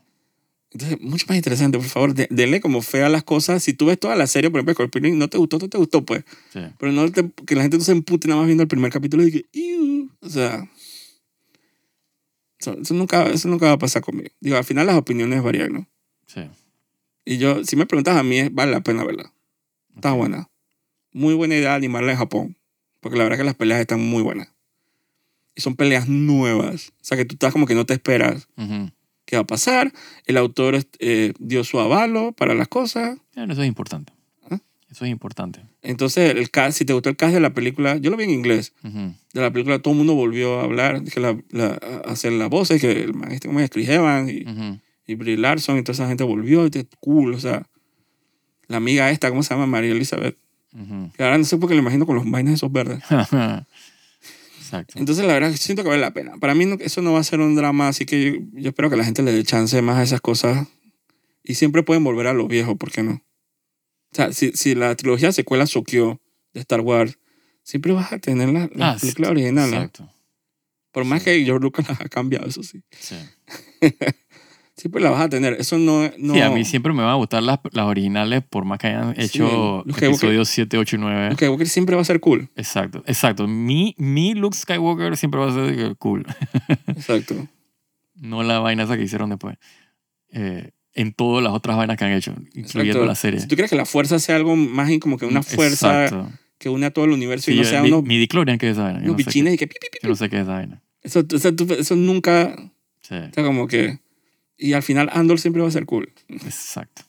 entonces, mucho más interesante, por favor, de- denle como fe a las cosas. Si tú ves toda la serie, por ejemplo, Scorpion, no te gustó, no te gustó, pues. Sí. Pero no te- que la gente no se empute nada más viendo el primer capítulo y que, o sea, eso, eso nunca, eso nunca va a pasar conmigo. Digo, al final las opiniones varían, ¿no? Sí. Y yo, si me preguntas a mí, vale la pena verla. Está buena. Muy buena idea animarla en Japón. Porque la verdad que las peleas están muy buenas. Y son peleas nuevas. O sea, que tú estás como que no te esperas Ujú. qué va a pasar. El autor eh, dio su avalo para las cosas. Bueno, eso es importante. ¿Ah? Eso es importante. Entonces, el cast, si te gustó el cast de la película, yo lo vi en inglés. Ujú. De la película todo el mundo volvió a hablar, que la, la- a hacer las voces, que el man este como es Chris Evans y, Ujú. y Brie Larson y toda esa gente volvió. Y te, cool, o sea. La amiga esta, ¿cómo se llama? María Elizabeth. Que ahora no sé por qué lo imagino con los vainas esos verdes. Exacto. Entonces, la verdad, siento que vale la pena. Para mí, no- eso no va a ser un drama, así que yo, yo espero que la gente le dé chance más a esas cosas. Y siempre pueden volver a lo viejo, ¿por qué no? O sea, si, si la trilogía secuela Sokyo de Star Wars, siempre vas a tener la, la Ah, película original, ¿no? Exacto. Por más que George Lucas las ha cambiado, eso sí. Sí. Siempre la vas a tener. Eso no... no Sí, a mí siempre me van a gustar las, las originales, por más que hayan hecho episodios 7, 8 y 9. Luke Skywalker siempre va a ser cool. Exacto, exacto. Mi, mi Luke Skywalker siempre va a ser que cool. Exacto. no la vaina esa que hicieron después. Eh, en todas las otras vainas que han hecho, incluyendo Exacto. la serie. Si tú crees que la fuerza sea algo más como que una fuerza Exacto. que une a todo el universo Sí, y no yo- sea mi, unos, mi Diclorian, ¿qué es esa vaina? Unos no, sé qué, bichines y que... pi, pi, pi, yo no sé qué es esa vaina. Eso, o sea, tú- eso nunca... Sí, O sea, como que... Y al final Andor siempre va a ser cool. exacto.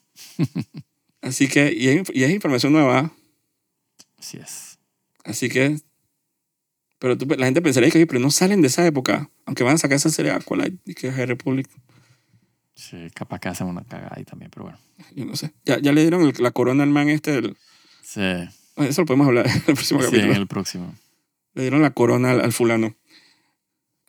Así que... Y es, y es información nueva. Así es. Así que... Pero tú- la gente pensaría que "Oye, pero no salen de esa época. Aunque van a sacar esa serie Aqualite y que es High Republic. Sí, capaz que hacen una cagada ahí también, pero bueno. Yo no sé. Ya, ya le dieron el- la corona al man este. del- Sí, Bueno, Eso lo podemos hablar en el próximo sí en capítulo. el próximo. Le dieron la corona al, al fulano.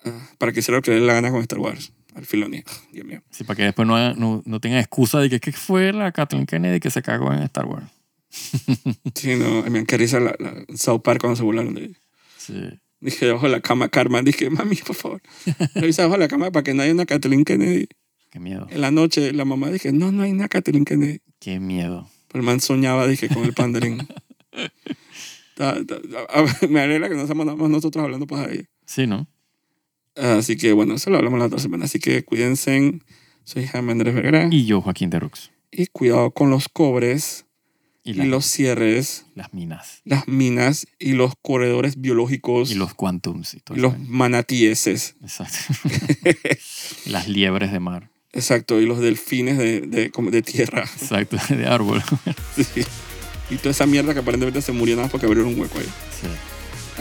Ah, para que hiciera lo que le dé la gana con Star Wars. Al Filoni. Dios mío. Sí, para que después no, no, no tengan excusa de que, que fue la Kathleen Kennedy que se cagó en Star Wars. Sí, no, me risa la, la South Park cuando se burlaron de ella. Sí. Dije, debajo de la cama, Carmen. Dije, mami, por favor. Revisa debajo de la cama para que no haya una Kathleen Kennedy. Qué miedo. En la noche, la mamá dije, no, no hay una Kathleen Kennedy. Qué miedo. Pero el man soñaba, dije, con el panderín. A- me alegra que no más nosotros hablando pues ahí. Sí, ¿no? Así que bueno, eso lo hablamos la otra semana. Así que cuídense. Soy Jaime Andrés Vergara. Y, Y yo, Joaquín de Rux. cuidado con los cobres Y, y, la- los cierres, las minas. las minas y los corredores biológicos Y los quantums. Y todo y los eso. manatíeses. Exacto. las liebres de mar. Exacto, y los delfines de, de, de tierra. Exacto. De árbol. Sí. Y toda esa mierda que aparentemente se murió nada más porque abrieron un hueco ahí. sí.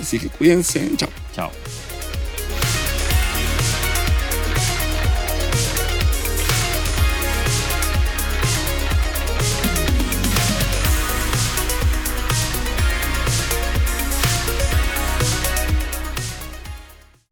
Así que cuídense. Chao. Chao.